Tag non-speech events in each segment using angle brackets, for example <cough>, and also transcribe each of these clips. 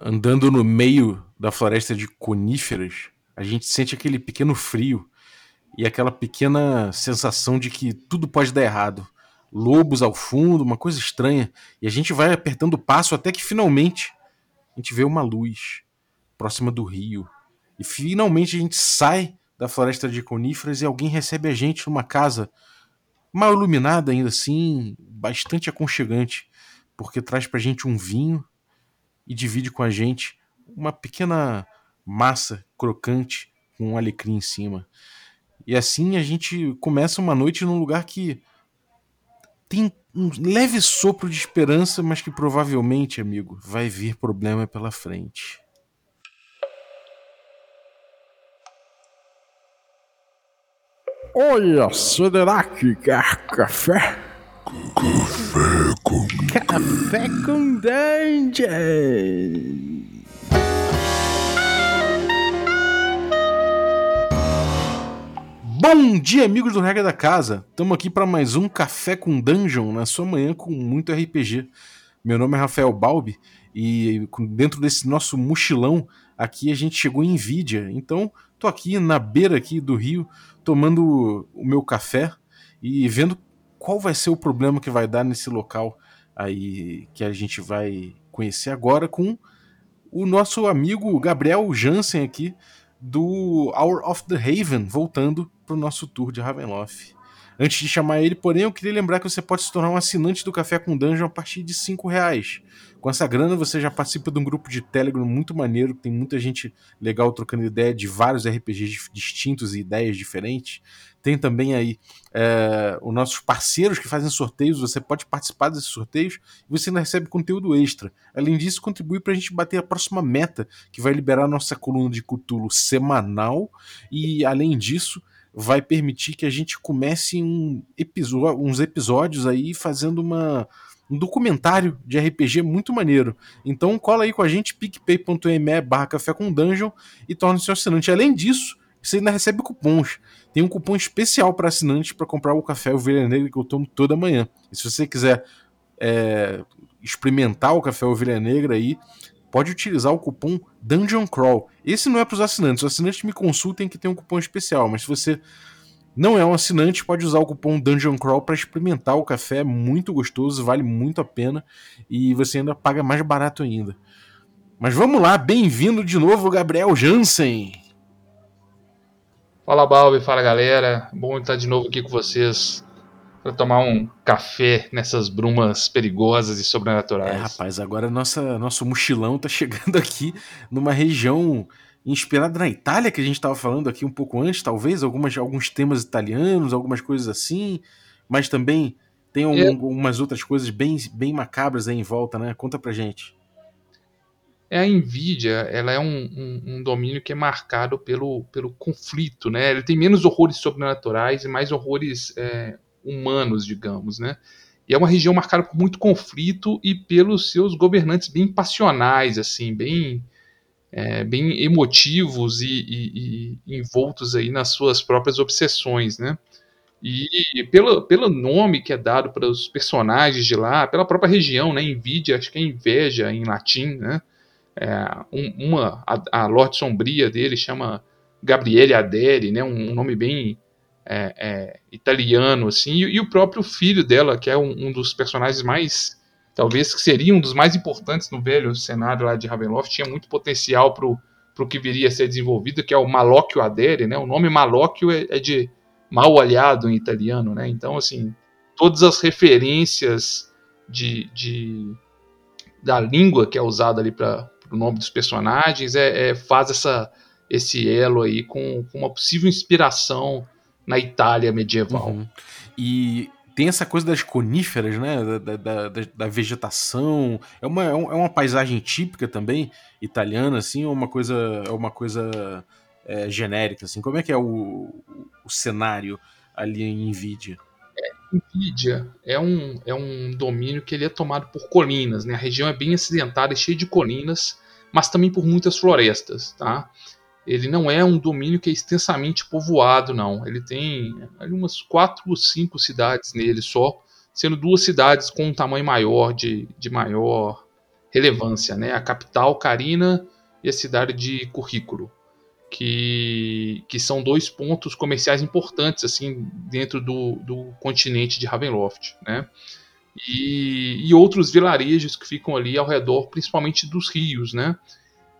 andando no meio da floresta de coníferas, a gente sente aquele pequeno frio e aquela pequena sensação de que tudo pode dar errado. Lobos ao fundo, uma coisa estranha, e a gente vai apertando o passo até que finalmente a gente vê uma luz próxima do rio. E finalmente a gente sai da floresta de coníferas e alguém recebe a gente numa casa mal iluminada ainda assim, bastante aconchegante, porque traz pra gente um vinho e divide com a gente uma pequena massa crocante com um alecrim em cima. E assim a gente começa uma noite num lugar que tem um leve sopro de esperança, mas que provavelmente, amigo, vai vir problema pela frente. Olha, que quer café? Café com Café com Dungeon! Bom dia, amigos do Regra da Casa! Estamos aqui para mais um Café com Dungeon na sua manhã com muito RPG. Meu nome é Rafael Balbi e dentro desse nosso mochilão aqui a gente chegou em Nvidia. Então, tô aqui na beira aqui do rio tomando o meu café e vendo qual vai ser o problema que vai dar nesse local aí que a gente vai conhecer agora com o nosso amigo Gabriel Jansen aqui do Hour of the Haven, voltando para o nosso tour de Ravenloft. Antes de chamar ele, porém, eu queria lembrar que você pode se tornar um assinante do Café com Dungeon a partir de 5 reais. Com essa grana, você já participa de um grupo de Telegram muito maneiro, tem muita gente legal trocando ideia de vários RPGs distintos e ideias diferentes. Tem também aí é, os nossos parceiros que fazem sorteios, você pode participar desses sorteios e você ainda recebe conteúdo extra. Além disso, contribui para a gente bater a próxima meta, que vai liberar a nossa coluna de Cthulhu semanal. E além disso, vai permitir que a gente comece um uns episódios aí fazendo uma, um documentário de RPG muito maneiro. Então cola aí com a gente, picpay.me barra café com dungeon e torne-se assinante. Além disso, você ainda recebe cupons. Tem um cupom especial para assinantes para comprar o café Ovelha Negra que eu tomo toda manhã. E se você quiser é, experimentar o café Ovelha Negra aí, pode utilizar o cupom Dungeon Crawl. Esse não é para os assinantes. Os assinantes me consultem que tem um cupom especial, mas se você não é um assinante, pode usar o cupom Dungeon Crawl para experimentar o café, é muito gostoso, vale muito a pena e você ainda paga mais barato ainda. Mas vamos lá, bem-vindo de novo, Gabriel Jansen. Fala Balbi, fala galera, bom estar de novo aqui com vocês para tomar um café nessas brumas perigosas e sobrenaturais. É, rapaz, agora nossa, nosso mochilão tá chegando aqui numa região inspirada na Itália, que a gente estava falando aqui um pouco antes, talvez, algumas, alguns temas italianos, algumas coisas assim, mas também tem um, é. algumas outras coisas bem, bem macabras aí em volta, né? Conta pra gente. É a Nvidia, ela é um, um, um, domínio que é marcado pelo, pelo conflito, né? Ele tem menos horrores sobrenaturais e mais horrores é, humanos, digamos, né? E é uma região marcada por muito conflito e pelos seus governantes bem passionais, assim, bem, é, bem emotivos e, e, e, envoltos aí nas suas próprias obsessões, né? E pelo, pelo nome que é dado para os personagens de lá, pela própria região, né? Nvidia, acho que é inveja em latim, né? É, um, uma, a, a Lorde Sombria dele chama Gabriele Adere, né? Um, um nome bem é, é, italiano, assim, e, e, o próprio filho dela, que é um, um, dos personagens mais, talvez que seria um dos mais importantes no velho cenário lá de Ravenloft, tinha muito potencial para o que viria a ser desenvolvido, que é o Malocchio Adere, né? O nome Malocchio é, é, de mal olhado em italiano, né? Então, assim, todas as referências de, de da língua que é usada ali para o nome dos personagens é, é, faz essa esse elo aí com, com uma possível inspiração na Itália medieval. Uhum. E tem essa coisa das coníferas, né? Da, da, da, da vegetação. É uma, é, é uma paisagem típica também italiana, assim, ou uma coisa, é uma coisa é, genérica, assim? Como é que é o, o cenário ali em Nvidia? É, Nvidia é um, é um domínio que ele é tomado por colinas, né? A região é bem acidentada, é cheia de colinas, mas também por muitas florestas, tá? ele não é um domínio que é extensamente povoado, não. Ele tem ali, umas quatro ou cinco cidades nele só, sendo duas cidades com um tamanho maior, de, de maior relevância, né? A capital, Carina, e a cidade de Currículo, que, que são dois pontos comerciais importantes assim dentro do, do continente de Ravenloft, né? E, e outros vilarejos que ficam ali ao redor, principalmente dos rios, né?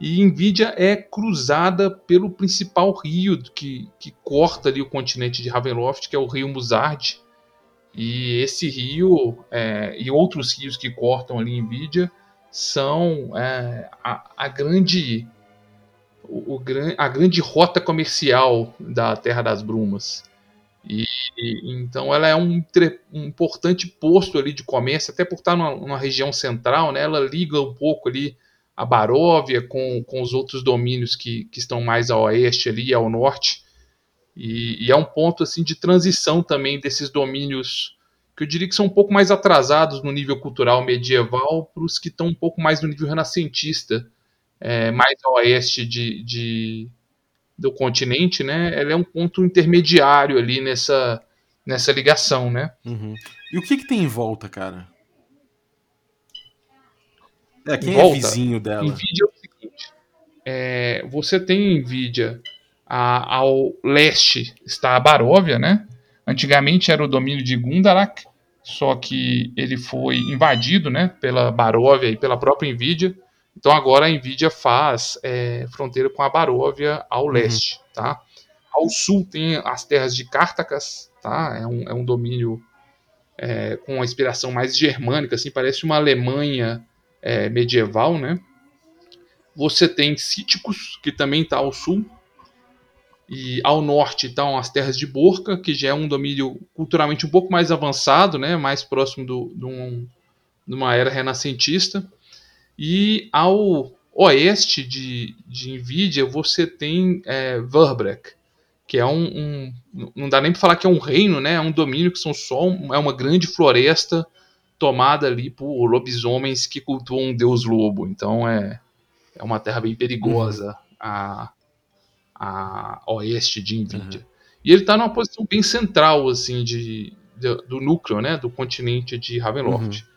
E Nvidia é cruzada pelo principal rio que, que corta ali o continente de Ravenloft, que é o rio Musard. E esse rio é, e outros rios que cortam ali Nvidia são é, a, a, grande o, o, a grande rota comercial da Terra das Brumas. E, e então ela é um, um, importante posto ali de comércio, até por estar numa, numa região central, né? Ela liga um pouco ali a Baróvia com, com os outros domínios que, que estão mais a oeste ali, ao norte. E, e, é um ponto assim de transição também desses domínios que eu diria que são um pouco mais atrasados no nível cultural medieval para os que estão um pouco mais no nível renascentista, é, mais a oeste de, de, do continente, né? Ela é um ponto intermediário ali nessa, nessa ligação, né? Uhum. E o que, que tem em volta, cara? É, quem é volta, é vizinho dela? Nvidia é o seguinte: é, você tem Nvidia a, ao leste está a Baróvia, né? Antigamente era o domínio de Gundarak, só que ele foi invadido, né, pela Baróvia e pela própria Nvidia. Então agora a Nvidia faz é, fronteira com a Baróvia ao uhum. leste, tá? Ao sul tem as terras de Cartacas, tá? É um, é um domínio é, com uma inspiração mais germânica, assim, parece uma Alemanha é, medieval, né? Você tem Cíticos, que também está ao sul, e ao norte estão as terras de Borca, que já é um domínio culturalmente um pouco mais avançado, né? mais próximo do, do um, de uma era renascentista. E ao oeste de, de Nvidia você tem é, Verbrek, que é um, um, Não dá nem para falar que é um reino, né? é um domínio que são só um, é uma grande floresta tomada ali por lobisomens que cultuam um deus lobo. Então é, é uma terra bem perigosa uhum. a, a oeste de Nvidia. Uhum. E ele está numa posição bem central assim de, de, do núcleo, né, do continente de Ravenloft. Uhum.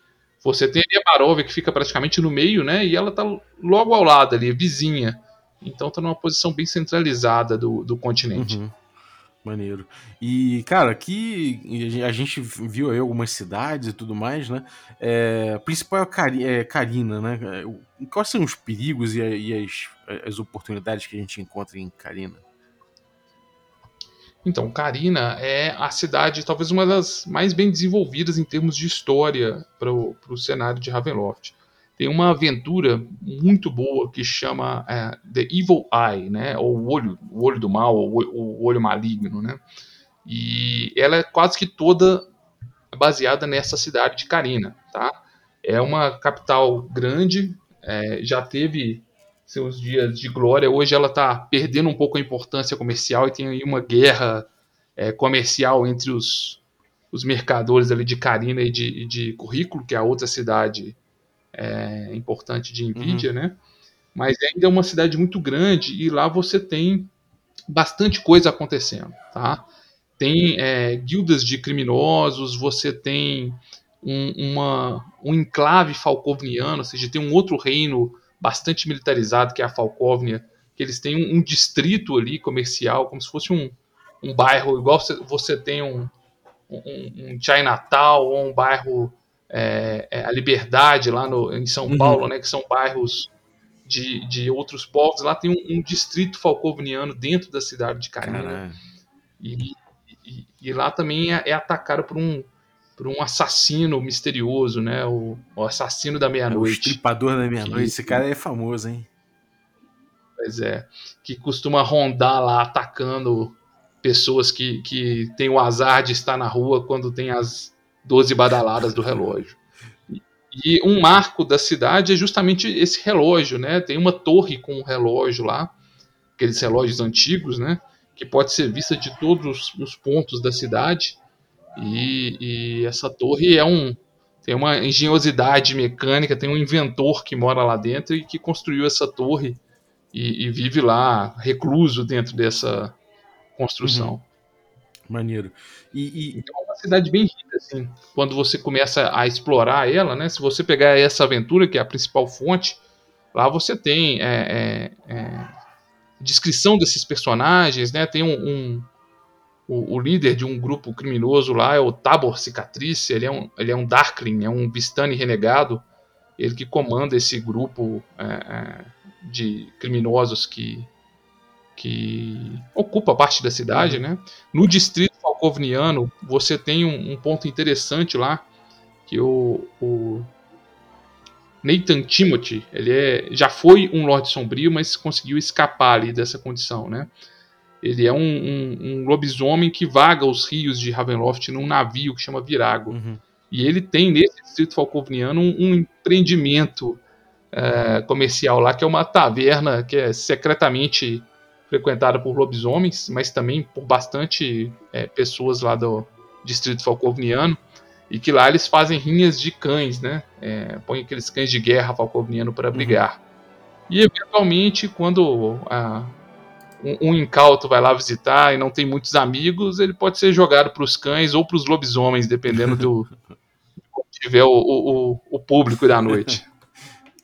Você tem ali a Barovia que fica praticamente no meio, né, e ela está logo ao lado ali, vizinha. Então está numa posição bem centralizada do, do continente. Uhum. Maneiro. E, cara, aqui a gente viu aí algumas cidades e tudo mais, né? É, o principal é, Cari é Carina, né? Quais são os perigos e, e as, as oportunidades que a gente encontra em Carina? Então, Carina é a cidade, talvez uma das mais bem desenvolvidas em termos de história para o cenário de Ravenloft tem uma aventura muito boa que chama é, The Evil Eye, né? Ou o olho, o olho do mal, ou o olho maligno, né? E ela é quase que toda baseada nessa cidade de Carina, tá? É uma capital grande, é, já teve seus dias de glória. Hoje ela está perdendo um pouco a importância comercial e tem aí uma guerra é, comercial entre os, os mercadores ali de Carina e de, de Currículo, que é a outra cidade é, importante de Nvidia, uhum. né? Mas ainda é uma cidade muito grande e lá você tem bastante coisa acontecendo, tá? Tem é, guildas de criminosos, você tem um, uma, um enclave falcovniano, ou seja, tem um outro reino bastante militarizado que é a Falcóvnia, que eles têm um, um distrito ali comercial, como se fosse um, um bairro, igual você, você tem um, um, um Chinatown ou um bairro é, é, a Liberdade lá no, em São uhum. Paulo, né, que são bairros de, de outros povos. Lá tem um, um distrito falcovniano dentro da cidade de Carina. E, e, e, lá também é, é, atacado por um, por um assassino misterioso, né? O, o assassino da meia-noite. o estripador da meia-noite. Esse cara é famoso, hein? Pois é. Que costuma rondar lá atacando pessoas que, que têm o azar de estar na rua quando tem as 12 badaladas do relógio. E um marco da cidade é justamente esse relógio, né? Tem uma torre com um relógio lá, aqueles relógios antigos, né? Que pode ser vista de todos os pontos da cidade. E, e essa torre é um tem uma engenhosidade mecânica, tem um inventor que mora lá dentro e que construiu essa torre e, e vive lá recluso dentro dessa construção. Uhum. Maneiro. E, e... Então, cidade bem rica, assim. Quando você começa a explorar ela, né? Se você pegar essa aventura, que é a principal fonte, lá você tem é, é, é, descrição desses personagens, né? Tem um, um o, o, líder de um grupo criminoso lá é o Tabor Cicatriz, ele é um, ele é um Darkling, é um Vistani renegado, ele que comanda esse grupo é, é, de criminosos que, que ocupa parte da cidade, né? No distrito falcovniano, você tem um, um ponto interessante lá, que o, o Nathan Timothy, ele é, já foi um Lorde Sombrio, mas conseguiu escapar ali dessa condição, né? Ele é um, um, um, lobisomem que vaga os rios de Ravenloft num navio que chama Virago. Uhum. E ele tem nesse distrito falcovniano um, um empreendimento é, comercial lá, que é uma taverna que é secretamente frequentada por lobisomens, mas também por bastante é, pessoas lá do distrito falcovniano. E que lá eles fazem rinhas de cães, né? É, põem aqueles cães de guerra falcovniano para uhum. brigar. Uhum. E eventualmente, quando a, um, um, incauto vai lá visitar e não tem muitos amigos, ele pode ser jogado para os cães ou para os lobisomens, dependendo do tiver o, o, o público da noite. <laughs>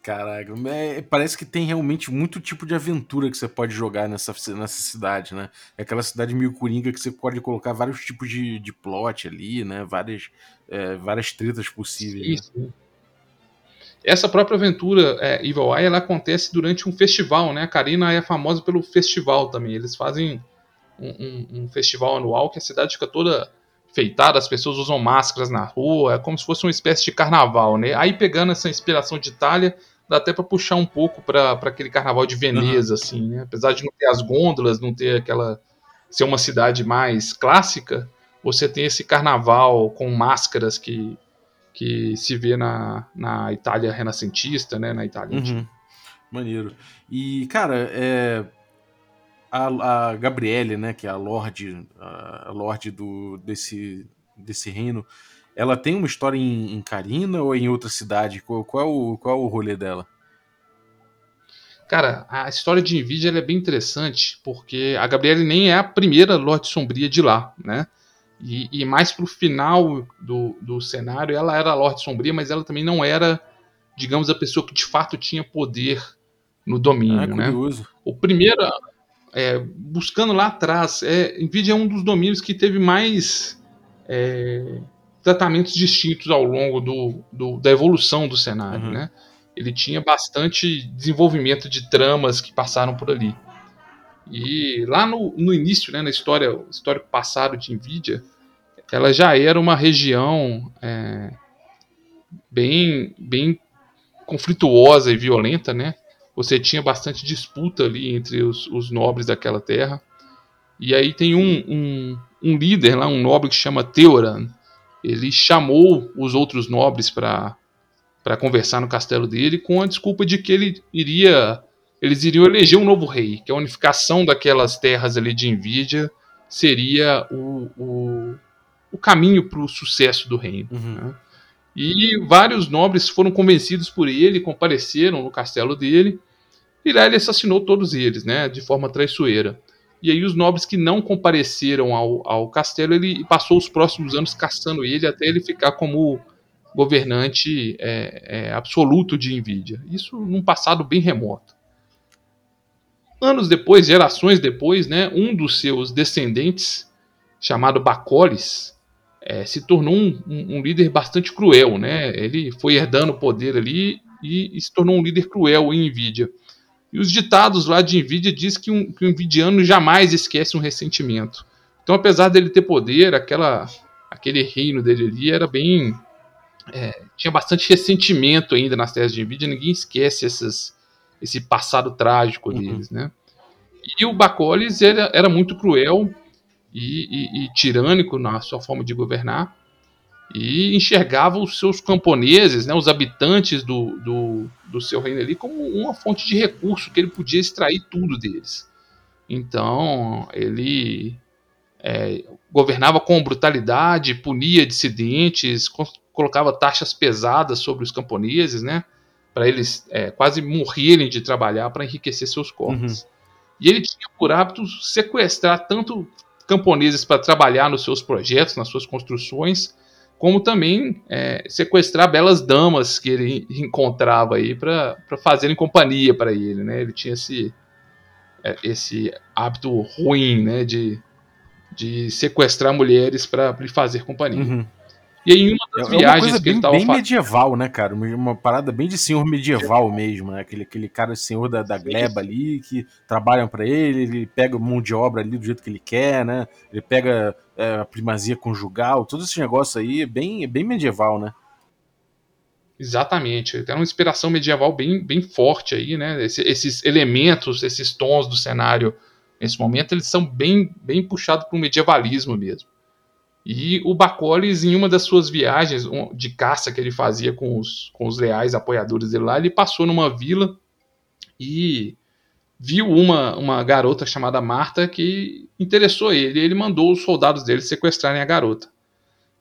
Caraca, é, parece que tem realmente muito tipo de aventura que você pode jogar nessa, nessa cidade, né? É aquela cidade meio coringa que você pode colocar vários tipos de, de plot ali, né? Várias, é, várias tretas possíveis. Isso. Né? Essa própria aventura é, Evil Eye ela acontece durante um festival, né? A Karina é famosa pelo festival também. Eles fazem um, um, um, festival anual que a cidade fica toda feitada, as pessoas usam máscaras na rua, é como se fosse uma espécie de carnaval, né? Aí pegando essa inspiração de Itália, dá até para puxar um pouco para aquele carnaval de Veneza, uhum. assim, né? Apesar de não ter as gôndolas, não ter aquela. ser uma cidade mais clássica, você tem esse carnaval com máscaras que que se vê na, na Itália renascentista, né? Na Itália uhum. Maneiro. E, cara, é, a, a Gabriele, né? Que é a Lorde, a Lorde do, desse, desse reino, ela tem uma história em, em Carina ou em outra cidade? Qual, qual, é o, qual é o rolê dela? Cara, a história de Nvidia é bem interessante, porque a Gabriele nem é a primeira Lorde Sombria de lá, né? E, e mais pro final do, do cenário, ela era a Lorde Sombria, mas ela também não era, digamos, a pessoa que de fato tinha poder no domínio, ah, né? O primeiro, é, buscando lá atrás, é, Nvidia é um dos domínios que teve mais é, tratamentos distintos ao longo do, do da evolução do cenário, uhum. né? Ele tinha bastante desenvolvimento de tramas que passaram por ali. E lá no, no início, né, na história, histórico passado de Nvidia, ela já era uma região é, bem, bem conflituosa e violenta, né? Você tinha bastante disputa ali entre os, os nobres daquela terra. E aí tem um, um, um, líder lá, um nobre que chama Theoran. Ele chamou os outros nobres para conversar no castelo dele com a desculpa de que ele iria eles iriam eleger um novo rei, que a unificação daquelas terras ali de Envidia seria o, o, o caminho para o sucesso do reino. Uhum. Né? E vários nobres foram convencidos por ele, compareceram no castelo dele, e lá ele assassinou todos eles, né, de forma traiçoeira. E aí os nobres que não compareceram ao, ao castelo, ele passou os próximos anos caçando ele até ele ficar como governante é, é, absoluto de Nvidia. Isso num passado bem remoto. Anos depois, gerações depois, né, um dos seus descendentes, chamado Bacolis, é, se tornou um, um, um, líder bastante cruel, né? Ele foi herdando o poder ali e, e, se tornou um líder cruel em Nvidia. E os ditados lá de Nvidia diz que um, que um Nvidiano jamais esquece um ressentimento. Então, apesar dele ter poder, aquela, aquele reino dele ali era bem é, tinha bastante ressentimento ainda nas terras de Nvidia. Ninguém esquece essas, esse passado trágico uhum. deles, né? E o Bacolis era, era muito cruel e, e, e tirânico na sua forma de governar e enxergava os seus camponeses, né, os habitantes do, do, do, seu reino ali, como uma fonte de recurso que ele podia extrair tudo deles. Então ele é, governava com brutalidade, punia dissidentes, colocava taxas pesadas sobre os camponeses, né, para eles é, quase morrerem de trabalhar para enriquecer seus corpos. Uhum. E ele tinha por hábito sequestrar tanto camponeses para trabalhar nos seus projetos, nas suas construções, como também é, sequestrar belas damas que ele encontrava aí para fazerem companhia para ele, né? Ele tinha esse, é, esse hábito ruim, né, de, de sequestrar mulheres para lhe fazer companhia. Uhum. E aí, em uma das É uma viagens coisa que bem, ele estava bem medieval, né, cara? Uma, uma parada bem de senhor medieval mesmo, né? Aquele, aquele cara senhor da, da gleba ali que trabalham pra ele, ele pega mão de obra ali do jeito que ele quer, né? Ele pega é, a primazia conjugal, todo esse negócio aí é bem, é bem medieval, né? Exatamente. Tem uma inspiração medieval bem, bem forte aí, né? Esse- esses elementos, esses tons do cenário nesse momento, eles são bem, bem puxados para o medievalismo mesmo. E o Bacoles, em uma das suas viagens de caça que ele fazia com os, com os leais apoiadores dele lá, ele passou numa vila e viu uma, uma garota chamada Marta que interessou ele. E ele mandou os soldados dele sequestrarem a garota.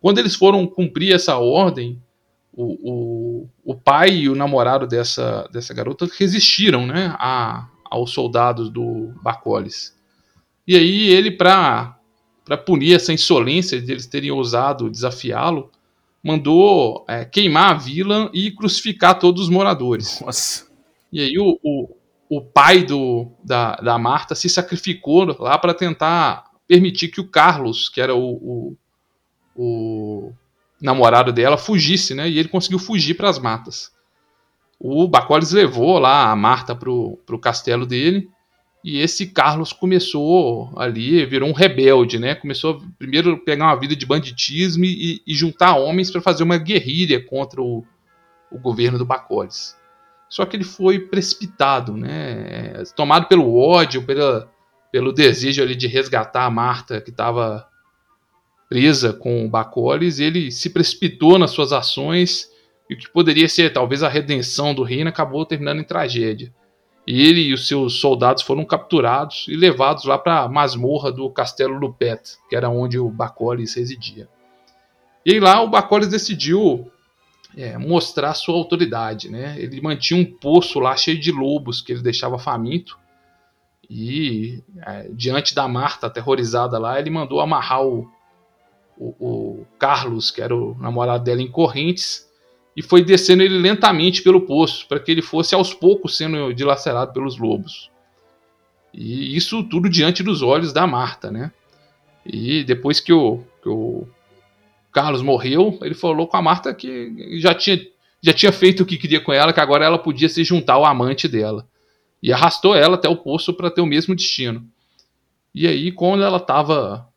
Quando eles foram cumprir essa ordem, o, o, o pai e o namorado dessa, dessa garota resistiram né, a, aos soldados do Bacoles. E aí ele, para punir essa insolência de eles terem ousado desafiá-lo, mandou é, queimar a vila e crucificar todos os moradores. Nossa. E aí o, o, o pai do, da, da Marta se sacrificou lá para tentar permitir que o Carlos, que era o, o, o namorado dela, fugisse, né? E ele conseguiu fugir para as matas. O Bacoles levou lá a Marta pro, pro castelo dele e esse Carlos começou ali, virou um rebelde, né? Começou a, primeiro pegar uma vida de banditismo e, e juntar homens para fazer uma guerrilha contra o, o governo do Bacoles. Só que ele foi precipitado, né? Tomado pelo ódio, pela, pelo desejo ali de resgatar a Marta que estava presa com o Bacoles, ele se precipitou nas suas ações e o que poderia ser talvez a redenção do reino acabou terminando em tragédia. Ele e os seus soldados foram capturados e levados lá para a masmorra do Castelo Lupet, que era onde o Bacoles residia. E lá o Bacoles decidiu é, mostrar sua autoridade. Né? Ele mantinha um poço lá cheio de lobos que ele deixava faminto. E é, diante da Marta aterrorizada lá, ele mandou amarrar o, o, o Carlos, que era o namorado dela, em correntes e foi descendo ele lentamente pelo poço, para que ele fosse aos poucos sendo dilacerado pelos lobos. E isso tudo diante dos olhos da Marta, né? E depois que o, que o Carlos morreu, ele falou com a Marta que já tinha, já tinha feito o que queria com ela, que agora ela podia se juntar ao amante dela. E arrastou ela até o poço para ter o mesmo destino. E aí, quando ela estava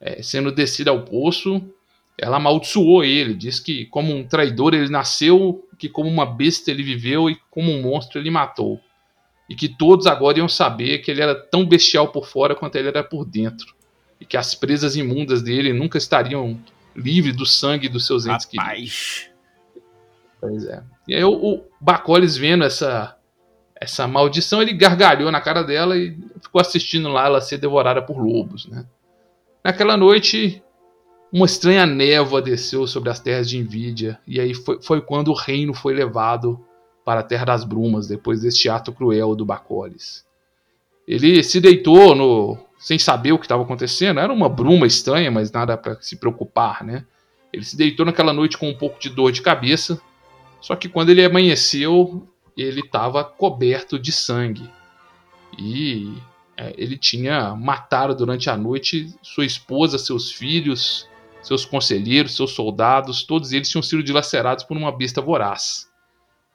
é, sendo descida ao poço, ela amaldiçoou ele, diz que como um traidor ele nasceu, que como uma besta ele viveu e como um monstro ele matou. E que todos agora iam saber que ele era tão bestial por fora quanto ele era por dentro. E que as presas imundas dele nunca estariam livres do sangue dos seus entes queridos. Rapaz. Pois é. E aí o, o Bacoles vendo essa, essa maldição, ele gargalhou na cara dela e ficou assistindo lá ela ser devorada por lobos, né? Naquela noite, uma estranha névoa desceu sobre as terras de Envidia, e aí foi, foi quando o reino foi levado para a Terra das Brumas, depois deste ato cruel do Bacoles. Ele se deitou no, sem saber o que estava acontecendo, era uma bruma estranha, mas nada para se preocupar, né? Ele se deitou naquela noite com um pouco de dor de cabeça, só que quando ele amanheceu, ele estava coberto de sangue. E é, ele tinha matado durante a noite sua esposa, seus filhos, seus conselheiros, seus soldados, todos eles tinham sido dilacerados por uma besta voraz.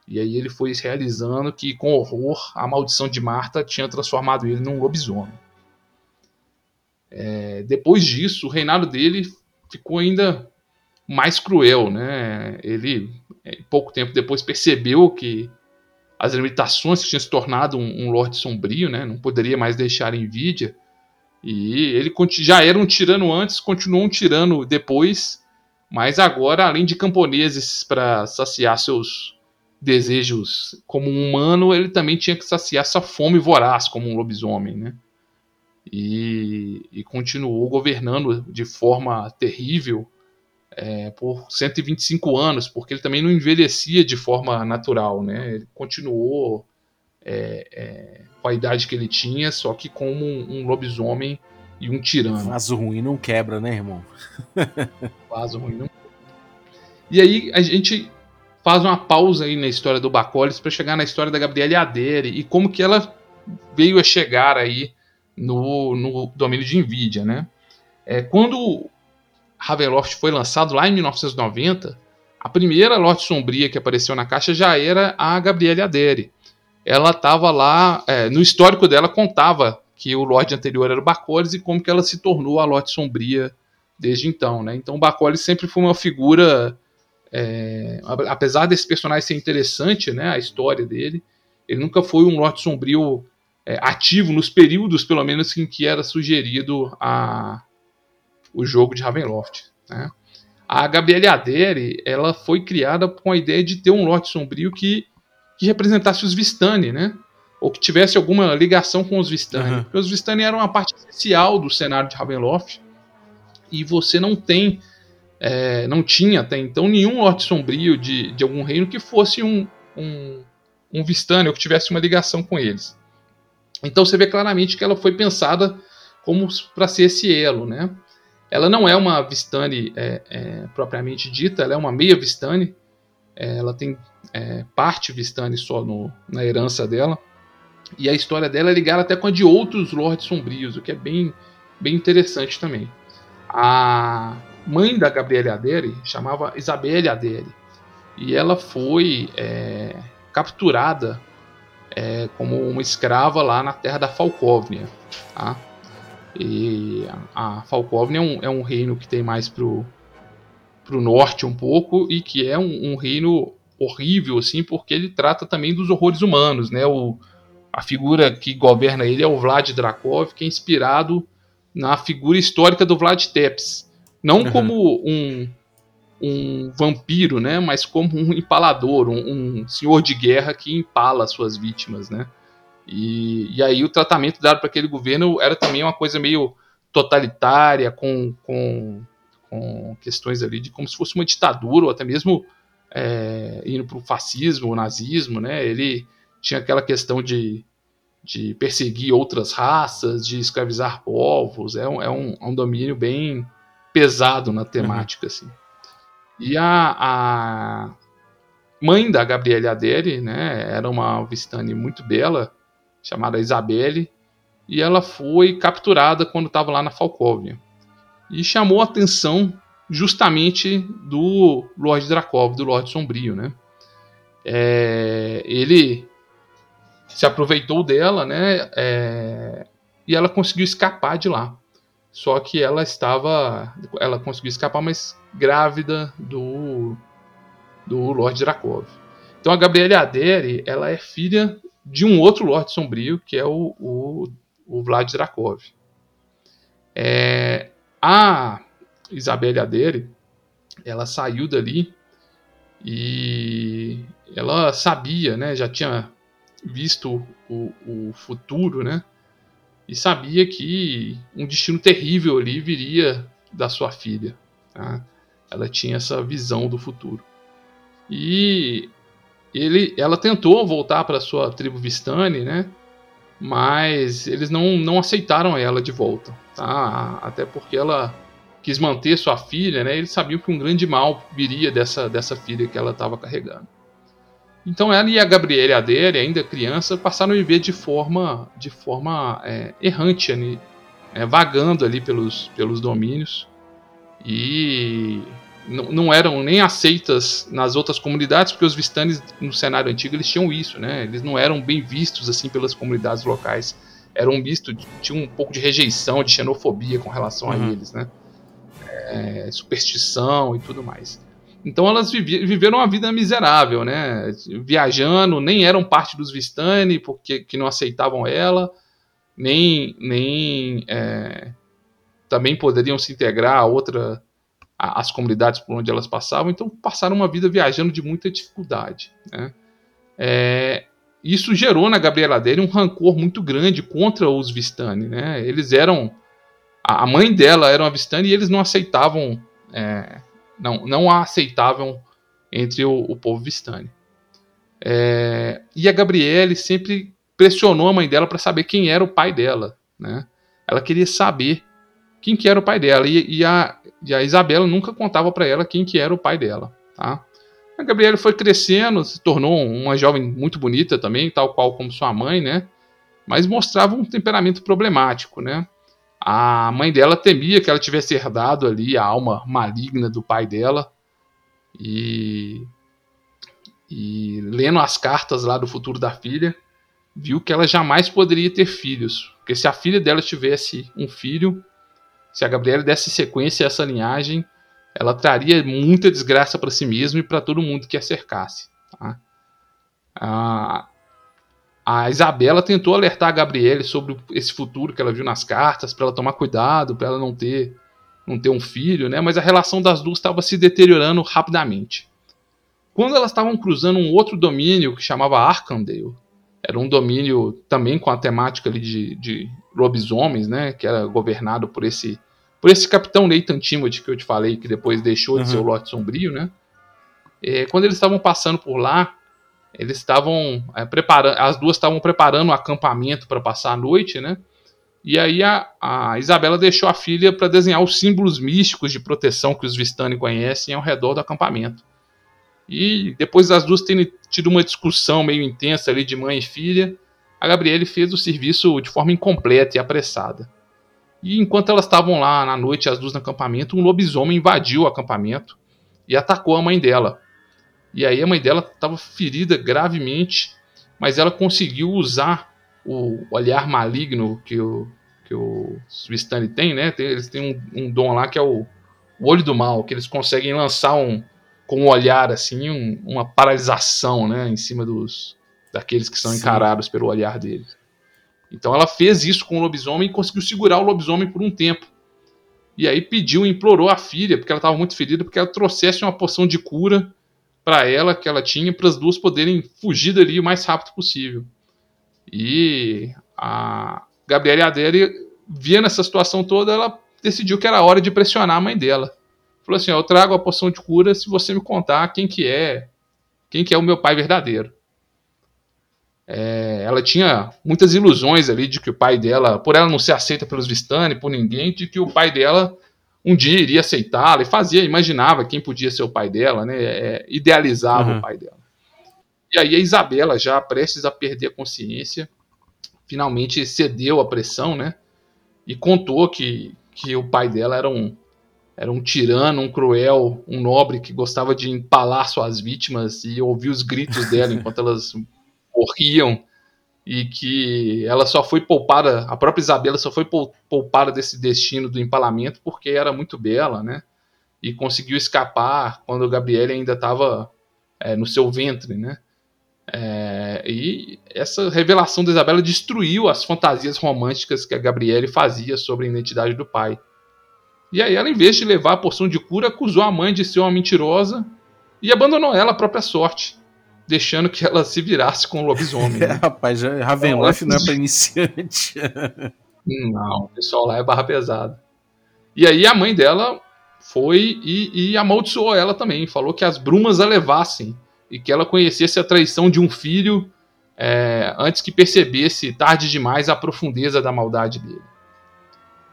E aí ele foi realizando que, com horror, a maldição de Marta tinha transformado ele num lobisomem. É, depois disso, o reinado dele ficou ainda mais cruel, né? Ele, pouco tempo depois, percebeu que as limitações que tinha se tornado um, um Lorde Sombrio, né? Não poderia mais deixar envidia. E ele já era um tirano antes, continuou um tirano depois, mas agora, além de camponeses para saciar seus desejos como um humano, ele também tinha que saciar essa fome voraz como um lobisomem, né? E, e continuou governando de forma terrível é, por 125 anos, porque ele também não envelhecia de forma natural, né? Ele continuou é, é, com a idade que ele tinha, só que como um, um lobisomem e um tirano. Vaso ruim não quebra, né, irmão? <laughs> Vaso ruim não E aí a gente faz uma pausa aí na história do Bacolis para chegar na história da Gabriele Adere e como que ela veio a chegar aí no, no domínio de Nvidia, né? É, quando Ravenloft foi lançado lá em 1990, a primeira lote sombria que apareceu na caixa já era a Gabriele Adere. Ela estava lá, é, no histórico dela contava que o Lorde anterior era o Bacolis e como que ela se tornou a lote sombria desde então, né? Então o sempre foi uma figura, é, apesar desse personagem ser interessante, né, a história dele, ele nunca foi um lote sombrio é, ativo nos períodos, pelo menos, em que era sugerido a, o jogo de Ravenloft. Né? A Gabriele Adere ela foi criada com a ideia de ter um lote sombrio que, que representasse os Vistani, né? ou que tivesse alguma ligação com os Vistani. Uhum. Porque os Vistani eram uma parte essencial do cenário de Ravenloft e você não tem, é, não tinha até então nenhum lote sombrio de, de algum reino que fosse um, um, um Vistani ou que tivesse uma ligação com eles. Então você vê claramente que ela foi pensada como para ser esse elo, né? Ela não é uma Vistani é, é, propriamente dita, ela é uma meia Vistani. É, ela tem é, parte Vistani só no, na herança dela. E a história dela é ligada até com a de outros Lords Sombrios, o que é bem, bem interessante também. A mãe da Gabriele Adere chamava Isabelle Adere. E ela foi é, capturada é, como uma escrava lá na terra da Falcóvnia. Tá? E a Falcóvnia é um, é um reino que tem mais pro, pro norte um pouco e que é um, um, reino horrível, assim, porque ele trata também dos horrores humanos, né? O, a figura que governa ele é o Vlad Drakov, que é inspirado na figura histórica do Vlad Tepes. Não uhum. como um, um vampiro, né? Mas como um empalador, um, um senhor de guerra que empala suas vítimas, né? E, e aí o tratamento dado para aquele governo era também uma coisa meio totalitária, com, com, com questões ali de como se fosse uma ditadura, ou até mesmo é, indo para o fascismo, o nazismo, né? Ele tinha aquela questão de, de perseguir outras raças, de escravizar povos, é um, é um, é um domínio bem pesado na temática, uhum. assim. E a, a mãe da Gabriele Adere, né, era uma Vistani muito bela, chamada Isabelle, e ela foi capturada quando estava lá na Falcóvia. E chamou a atenção justamente do Lorde Drakov, do Lorde Sombrio, né? É, ele se aproveitou dela, né? É, e ela conseguiu escapar de lá. Só que ela estava. Ela conseguiu escapar, mas grávida do, do Lord Drakov. Então a Gabriele Adere, ela é filha de um outro Lorde Sombrio, que é o, o, o Vlad Drakov. É, a Isabelle Adere, ela saiu dali e ela sabia, né, já tinha visto o, o futuro, né, e sabia que um destino terrível ali viria da sua filha. Tá? Ela tinha essa visão do futuro. E ele, ela tentou voltar para sua tribo Vistani, né? Mas eles não, não aceitaram ela de volta, tá? Até porque ela quis manter sua filha, né? Eles sabiam que um grande mal viria dessa, dessa filha que ela estava carregando. Então ela e a Gabriele Adere, ainda criança, passaram a viver de forma, de forma é, errante, né? é, vagando ali pelos, pelos domínios e não eram nem aceitas nas outras comunidades, porque os Vistanes no cenário antigo eles tinham isso, né? Eles não eram bem vistos assim pelas comunidades locais. Eram vistos, tinha um pouco de rejeição, de xenofobia com relação uhum. a eles, né? É, superstição e tudo mais. Então elas viveram uma vida miserável, né? Viajando, nem eram parte dos Vistani, porque que não aceitavam ela, nem, nem é, também poderiam se integrar a outra as comunidades por onde elas passavam, então passaram uma vida viajando de muita dificuldade. Né? É, isso gerou na Gabriela Adele um rancor muito grande contra os Vistani. Né? Eles eram. A mãe dela era uma Vistani e eles não aceitavam. É, não, não a aceitavam entre o, o povo Vistani. É, e a Gabriele sempre pressionou a mãe dela para saber quem era o pai dela. Né? Ela queria saber quem que era o pai dela. E, e, a, e a Isabela nunca contava para ela quem que era o pai dela. Tá? A Gabriela foi crescendo, se tornou uma jovem muito bonita também, tal qual como sua mãe, né? Mas mostrava um temperamento problemático, né? A mãe dela temia que ela tivesse herdado ali a alma maligna do pai dela. E, e lendo as cartas lá do futuro da filha, viu que ela jamais poderia ter filhos. Porque se a filha dela tivesse um filho, se a Gabriela desse sequência a essa linhagem, ela traria muita desgraça para si mesma e para todo mundo que a cercasse. Tá? A, a Isabela tentou alertar a Gabriele sobre esse futuro que ela viu nas cartas, para ela tomar cuidado, para ela não ter, não ter um filho, né? mas a relação das duas estava se deteriorando rapidamente. Quando elas estavam cruzando um outro domínio que chamava Arkandale, era um domínio também com a temática ali de, de lobisomens, né, que era governado por esse por esse capitão Nathan Timothy que eu te falei, que depois deixou de uhum. ser o Lote Sombrio, né? É, quando eles estavam passando por lá, eles estavam é, preparando, as duas estavam preparando o um acampamento para passar a noite, né? E aí a, a Isabela deixou a filha para desenhar os símbolos místicos de proteção que os Vistani conhecem ao redor do acampamento. E depois das duas terem tido uma discussão meio intensa ali de mãe e filha, a Gabriele fez o serviço de forma incompleta e apressada. E enquanto elas estavam lá na noite, as duas no acampamento, um lobisomem invadiu o acampamento e atacou a mãe dela. E aí a mãe dela estava ferida gravemente, mas ela conseguiu usar o olhar maligno que o, que o Svistani tem, né? Eles têm um, um, dom lá que é o, o, olho do mal, que eles conseguem lançar um com um olhar assim, um, uma paralisação, né, em cima dos daqueles que são Sim. encarados pelo olhar deles. Então ela fez isso com o lobisomem e conseguiu segurar o lobisomem por um tempo. E aí pediu, implorou a filha, porque ela estava muito ferida, porque ela trouxesse uma poção de cura para ela que ela tinha, para as duas poderem fugir dali o mais rápido possível. E a Gabriela Adere, vendo essa situação toda, ela decidiu que era hora de pressionar a mãe dela. Falou assim: "Eu trago a poção de cura se você me contar quem que é, quem que é o meu pai verdadeiro". É, ela tinha muitas ilusões ali de que o pai dela, por ela não ser aceita pelos Vistani, por ninguém, de que o pai dela um dia iria aceitá-la e fazia, imaginava quem podia ser o pai dela, né? É, idealizava uhum. o pai dela. E aí a Isabela, já prestes a perder a consciência, finalmente cedeu à pressão, né? E contou que, que o pai dela era um, era um tirano, um cruel, um nobre que gostava de empalar suas vítimas e ouvir os gritos dela <laughs> enquanto elas morriam e que ela só foi poupada, a própria Isabela só foi poupada desse destino do empalamento porque era muito bela, né? E conseguiu escapar quando Gabriele ainda estava é, no seu ventre, né? É, e essa revelação da Isabela destruiu as fantasias românticas que a Gabriele fazia sobre a identidade do pai. E aí ela, em vez de levar a porção de cura, acusou a mãe de ser uma mentirosa e abandonou ela à própria sorte deixando que ela se virasse com o lobisomem. Né? É, <laughs> rapaz, Ravenloft não é para iniciante. <laughs> não, o pessoal lá é barra pesada. E aí a mãe dela foi e, e amaldiçoou ela também. Falou que as brumas a levassem e que ela conhecesse a traição de um filho é, antes que percebesse tarde demais a profundeza da maldade dele.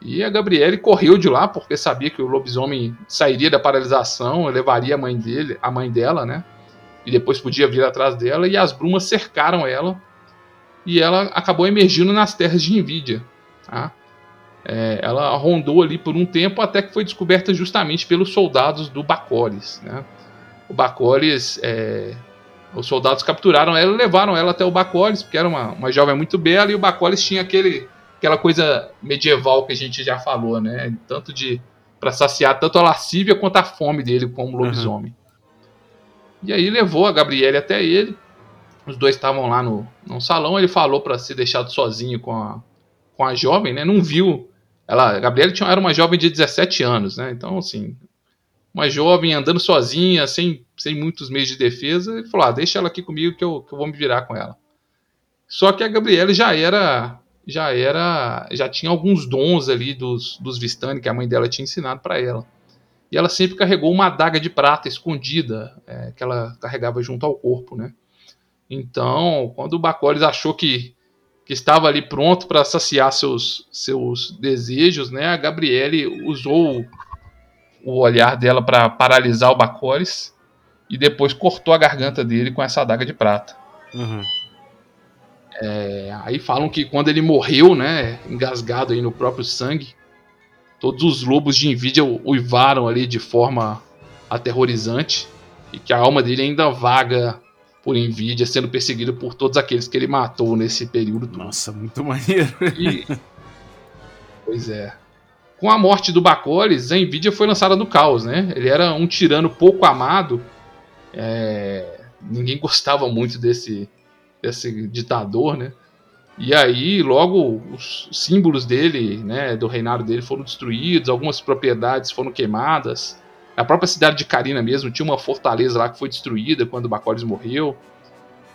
E a Gabriele correu de lá porque sabia que o lobisomem sairia da paralisação, levaria a mãe dele, a mãe dela, né? E depois podia vir atrás dela, e as brumas cercaram ela, e ela acabou emergindo nas terras de Nvidia. Tá? É, ela rondou ali por um tempo até que foi descoberta justamente pelos soldados do Bacores. Né? O Bacores, é, os soldados capturaram ela e levaram ela até o Bacores, porque era uma, uma jovem muito bela, e o Bacores tinha aquele, aquela coisa medieval que a gente já falou, né? tanto de para saciar tanto a lascívia quanto a fome dele como lobisomem. Uhum. E aí levou a Gabriele até ele. Os dois estavam lá no, no salão. Ele falou para ser deixado sozinho com a, com a jovem, né? Não viu. Ela, a Gabriele tinha, era uma jovem de 17 anos, né? Então, assim, uma jovem andando sozinha, sem, sem muitos meios de defesa. Ele falou: ah, deixa ela aqui comigo que eu, que eu vou me virar com ela. Só que a Gabriele já era. Já era. Já tinha alguns dons ali dos, dos Vistani que a mãe dela tinha ensinado para ela. E ela sempre carregou uma adaga de prata escondida, é, que ela carregava junto ao corpo, né? Então, quando o Bacoles achou que, que estava ali pronto para saciar seus, seus desejos, né? A Gabriele usou o olhar dela para paralisar o Bacoris e depois cortou a garganta dele com essa adaga de prata. Uhum. É, aí falam que quando ele morreu, né, engasgado aí no próprio sangue, todos os lobos de Nvidia uivaram ali de forma aterrorizante e que a alma dele ainda vaga por Nvidia, sendo perseguido por todos aqueles que ele matou nesse período. Nossa, muito maneiro. E... <laughs> pois é. Com a morte do Bacoles, a Nvidia foi lançada no caos, né? Ele era um tirano pouco amado. É... Ninguém gostava muito desse, desse ditador, né? E aí, logo, os símbolos dele, né, do reinado dele foram destruídos, algumas propriedades foram queimadas. A própria cidade de Carina mesmo tinha uma fortaleza lá que foi destruída quando Bacolis morreu.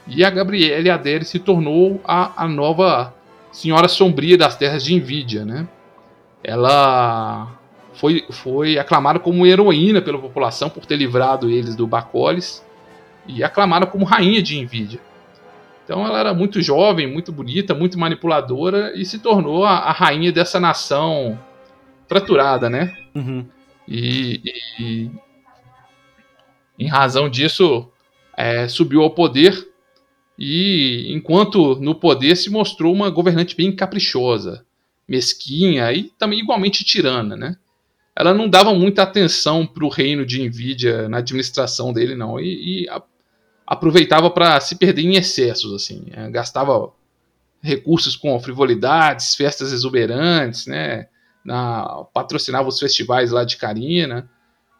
E a Gabriele Adere se tornou a, a nova Senhora Sombria das Terras de Envidia, né? Ela foi, foi aclamada como heroína pela população por ter livrado eles do Bacolis e aclamada como rainha de Envidia. Então ela era muito jovem, muito bonita, muito manipuladora e se tornou a, a rainha dessa nação fraturada, né? Uhum. E, e, em razão disso é, subiu ao poder e enquanto no poder se mostrou uma governante bem caprichosa, mesquinha e também igualmente tirana, né? Ela não dava muita atenção para o reino de Nvidia na administração dele não e, e a, aproveitava para se perder em excessos assim, é, gastava recursos com frivolidades, festas exuberantes, né? na, patrocinava os festivais lá de Karina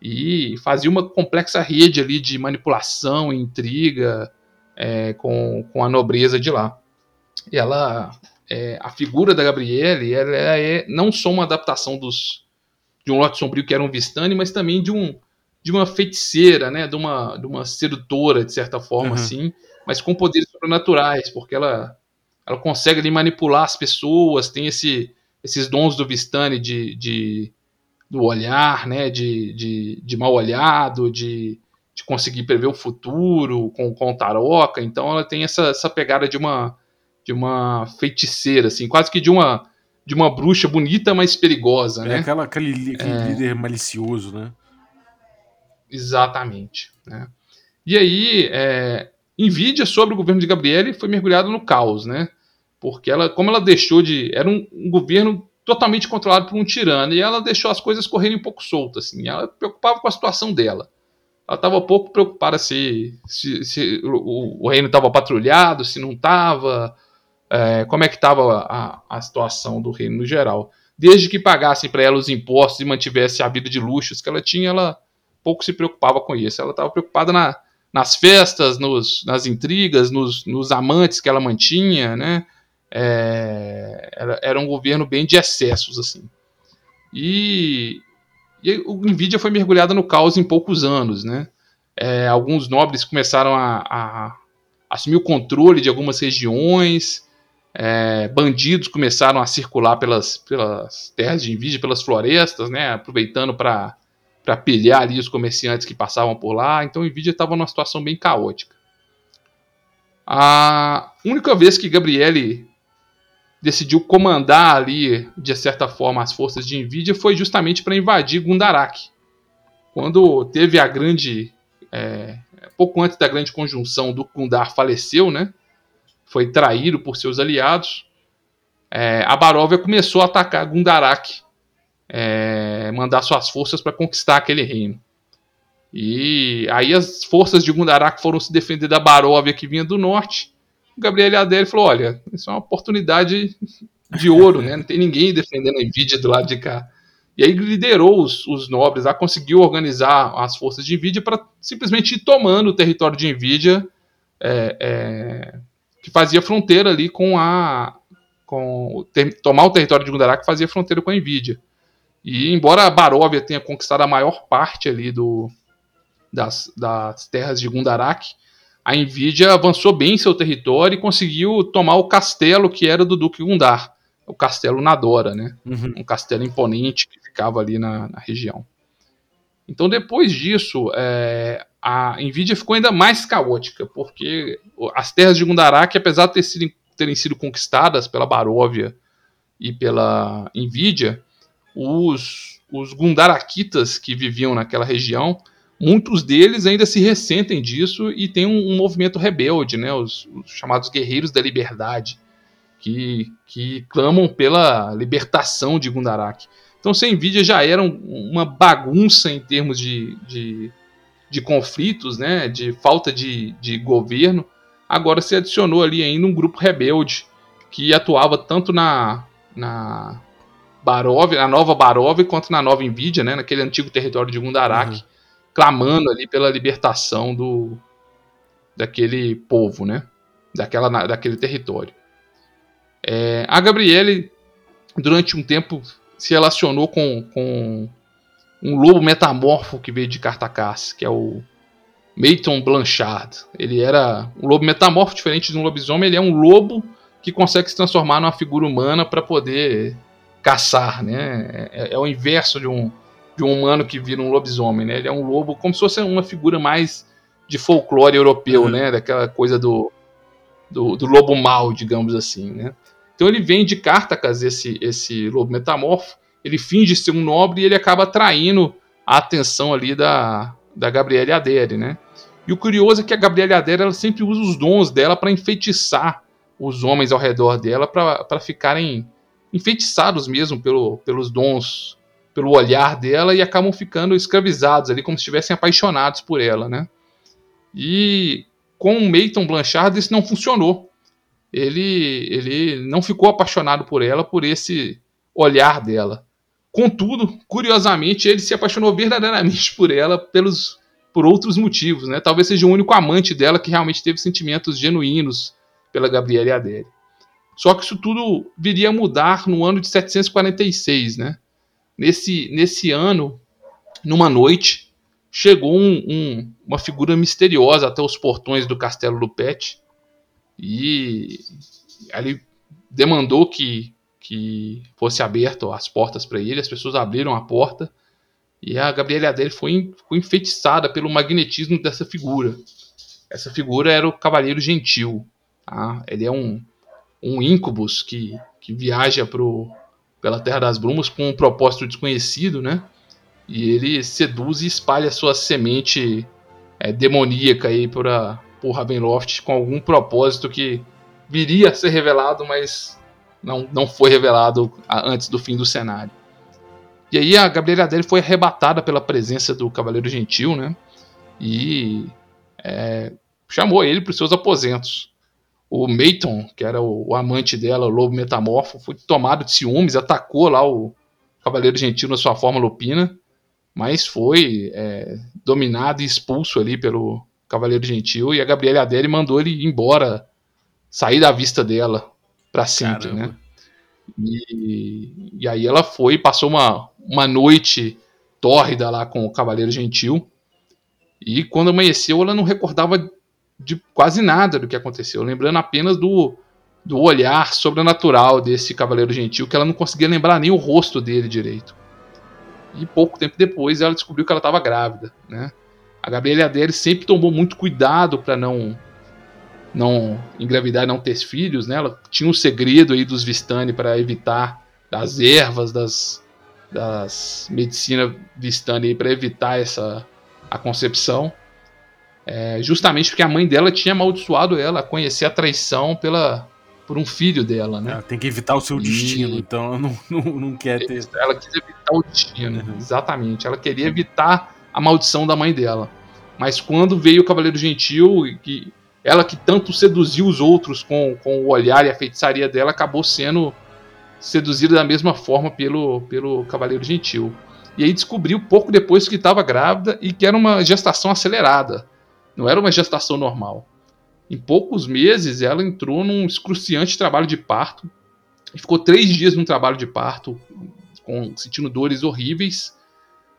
e fazia uma complexa rede ali de manipulação e intriga é, com, com a nobreza de lá. E ela, é, a figura da Gabriele, ela é não só uma adaptação dos, de um lote sombrio que era um Vistani, mas também de um de uma feiticeira, né, de uma, de uma sedutora de certa forma uhum. assim, mas com poderes sobrenaturais, porque ela ela consegue ali manipular as pessoas, tem esse esses dons do Vistani de, de do olhar, né, de, de, de mal olhado, de, de conseguir prever o futuro com, com Taroca. Então ela tem essa, essa pegada de uma de uma feiticeira, assim, quase que de uma de uma bruxa bonita, mas perigosa, é né? Aquela, aquele, aquele é... líder malicioso, né? Exatamente. Né? E aí, é, sobre o governo de Gabriele foi mergulhado no caos, né? porque ela, como ela deixou de, era um, um, governo totalmente controlado por um tirano e ela deixou as coisas correrem um pouco soltas, assim. Ela preocupava com a situação dela. Ela estava pouco preocupada se, se, se o, o, reino estava patrulhado, se não estava, é, como é que estava a, a situação do reino no geral. Desde que pagassem para ela os impostos e mantivesse a vida de luxos que ela tinha, ela pouco se preocupava com isso. Ela estava preocupada na, nas festas, nos, nas intrigas, nos, nos amantes que ela mantinha, né? É, era, era, um governo bem de excessos, assim. E, e o Nvidia foi mergulhado no caos em poucos anos, né? É, alguns nobres começaram a, a, assumir o controle de algumas regiões, é, bandidos começaram a circular pelas, pelas terras de Nvidia, pelas florestas, né? Aproveitando para para pilhar ali os comerciantes que passavam por lá. Então, Nvidia estava numa situação bem caótica. A única vez que Gabriele decidiu comandar ali, de certa forma, as forças de Nvidia foi justamente para invadir Gundarak. Quando teve a grande. É, pouco antes da grande conjunção do Gundar faleceu, né? Foi traído por seus aliados. É, a Baróvia começou a atacar Gundarak, é, mandar suas forças para conquistar aquele reino. E aí as forças de Gundarak foram se defender da Baróvia que vinha do norte o Gabriel Adele falou: olha, isso é uma oportunidade de ouro, né? Não tem ninguém defendendo a Nvidia do lado de cá. E aí liderou os, os nobres lá, conseguiu organizar as forças de Nvidia para simplesmente ir tomando o território de Nvidia, é, é, que fazia fronteira ali com a. Com, ter, tomar o território de Gundarak fazia fronteira com a Nvidia. E embora a Baróvia tenha conquistado a maior parte ali do, das, das terras de Gundarak, a Nvidia avançou bem em seu território e conseguiu tomar o castelo que era do Duque Gundar, o castelo Nadora, né? Uhum. Um castelo imponente que ficava ali na, na região. Então, depois disso, é, a Nvidia ficou ainda mais caótica, porque as terras de Gundarak, apesar de ter sido, terem sido conquistadas pela Baróvia e pela Nvidia, os, os Gundarakitas que viviam naquela região, muitos deles ainda se ressentem disso e tem um, um movimento rebelde, né, os, os, chamados Guerreiros da Liberdade, que, que clamam pela libertação de Gundarak. Então, se a Nvidia já era uma bagunça em termos de, de, de conflitos, né, de falta de, de governo, agora se adicionou ali ainda um grupo rebelde que atuava tanto na, na Baróvia, na nova Baróvia, quanto na nova Nvidia, né, naquele antigo território de Gundarak, uhum. clamando ali pela libertação do daquele povo, né, daquela, daquele território. É, a Gabriele, durante um tempo, se relacionou com, com um lobo metamorfo que veio de Cartacás, que é o Mayton Blanchard. Ele era um lobo metamorfo, diferente de um lobisomem, ele é um lobo que consegue se transformar numa figura humana para poder caçar, né? É, é, o inverso de um, de um humano que vira um lobisomem, né? Ele é um lobo como se fosse uma figura mais de folclore europeu, uhum. né? Daquela coisa do, do, do lobo mau, digamos assim, né? Então ele vem de Cartacas, esse, esse lobo metamorfo, ele finge ser um nobre e ele acaba atraindo a atenção ali da, da Gabriele Adere, né? E o curioso é que a Gabriele Adere ela sempre usa os dons dela para enfeitiçar os homens ao redor dela para ficarem enfeitiçados mesmo pelo, pelos dons, pelo olhar dela e acabam ficando escravizados ali como se estivessem apaixonados por ela, né? E com o Mayton Blanchard isso não funcionou ele, ele não ficou apaixonado por ela por esse olhar dela. Contudo, curiosamente, ele se apaixonou verdadeiramente por ela pelos, por outros motivos. Né? Talvez seja o único amante dela que realmente teve sentimentos genuínos pela Gabriela Adele. Só que isso tudo viria a mudar no ano de 746. Né? Nesse, nesse ano, numa noite, chegou um, um, uma figura misteriosa até os portões do castelo Lupete e ele demandou que, que fosse aberto as portas para ele, as pessoas abriram a porta e a Gabriela Adele foi, foi enfeitiçada pelo magnetismo dessa figura. Essa figura era o Cavaleiro Gentil. Tá? Ele é um, um incubus que, que viaja pro, pela Terra das Brumas com um propósito desconhecido, né? E ele seduz e espalha sua semente é, demoníaca aí para por Ravenloft com algum propósito que viria a ser revelado, mas não, não foi revelado antes do fim do cenário. E aí a Gabriela dele foi arrebatada pela presença do Cavaleiro Gentil, né? E é, chamou ele para os seus aposentos. O Mayton, que era o, o, amante dela, o lobo metamorfo, foi tomado de ciúmes, atacou lá o Cavaleiro Gentil na sua forma lupina, mas foi é, dominado e expulso ali pelo, Cavaleiro Gentil, e a Gabriela Adele mandou ele embora, sair da vista dela para sempre, Caramba. né? E, e, aí ela foi, passou uma, uma noite tórrida lá com o Cavaleiro Gentil, e quando amanheceu ela não recordava de quase nada do que aconteceu, lembrando apenas do, do olhar sobrenatural desse Cavaleiro Gentil, que ela não conseguia lembrar nem o rosto dele direito. E pouco tempo depois ela descobriu que ela estava grávida, né? A Gabriela Adele sempre tomou muito cuidado para não não engravidar, não ter filhos, né? Ela tinha um segredo aí dos Vistani para evitar das ervas, das das medicina Vistani para evitar essa a concepção. É, justamente porque a mãe dela tinha amaldiçoado ela a conhecer a traição pela por um filho dela, né? Ela tem que evitar o seu e... destino, então não, não, não quer ter. Ela quis evitar o destino, uhum. exatamente. Ela queria evitar a maldição da mãe dela. Mas quando veio o Cavaleiro Gentil, que ela que tanto seduziu os outros com, com o olhar e a feitiçaria dela, acabou sendo seduzida da mesma forma pelo, pelo Cavaleiro Gentil. E aí descobriu pouco depois que estava grávida e que era uma gestação acelerada. Não era uma gestação normal. Em poucos meses, ela entrou num excruciante trabalho de parto. E ficou três dias num trabalho de parto, com, sentindo dores horríveis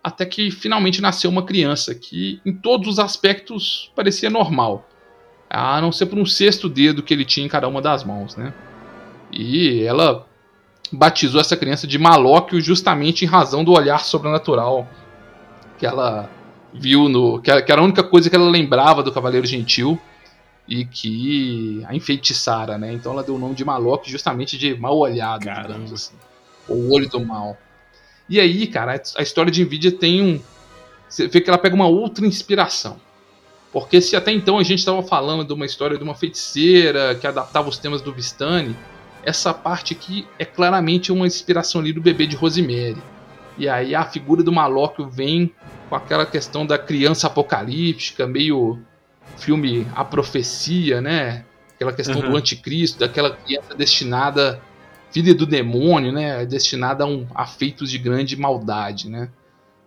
até que finalmente nasceu uma criança que, em todos os aspectos, parecia normal, a não ser por um sexto dedo que ele tinha em cada uma das mãos, né? E ela batizou essa criança de Malóquio justamente em razão do olhar sobrenatural que ela viu no. que era a única coisa que ela lembrava do Cavaleiro Gentil. e que a enfeitiçara, né? Então ela deu o nome de Malok justamente de mal olhado, Caramba. digamos assim. O olho do mal. E aí, cara, a história de Nvidia tem um. Você vê que ela pega uma outra inspiração. Porque se até então a gente estava falando de uma história de uma feiticeira que adaptava os temas do Vistani, essa parte aqui é claramente uma inspiração ali do bebê de Rosemary. E aí a figura do Malóquio vem com aquela questão da criança apocalíptica, meio filme A Profecia, né? Aquela questão Uhum. do anticristo, daquela criança destinada, filha do demônio, né? Destinada a, um, a feitos de grande maldade, né?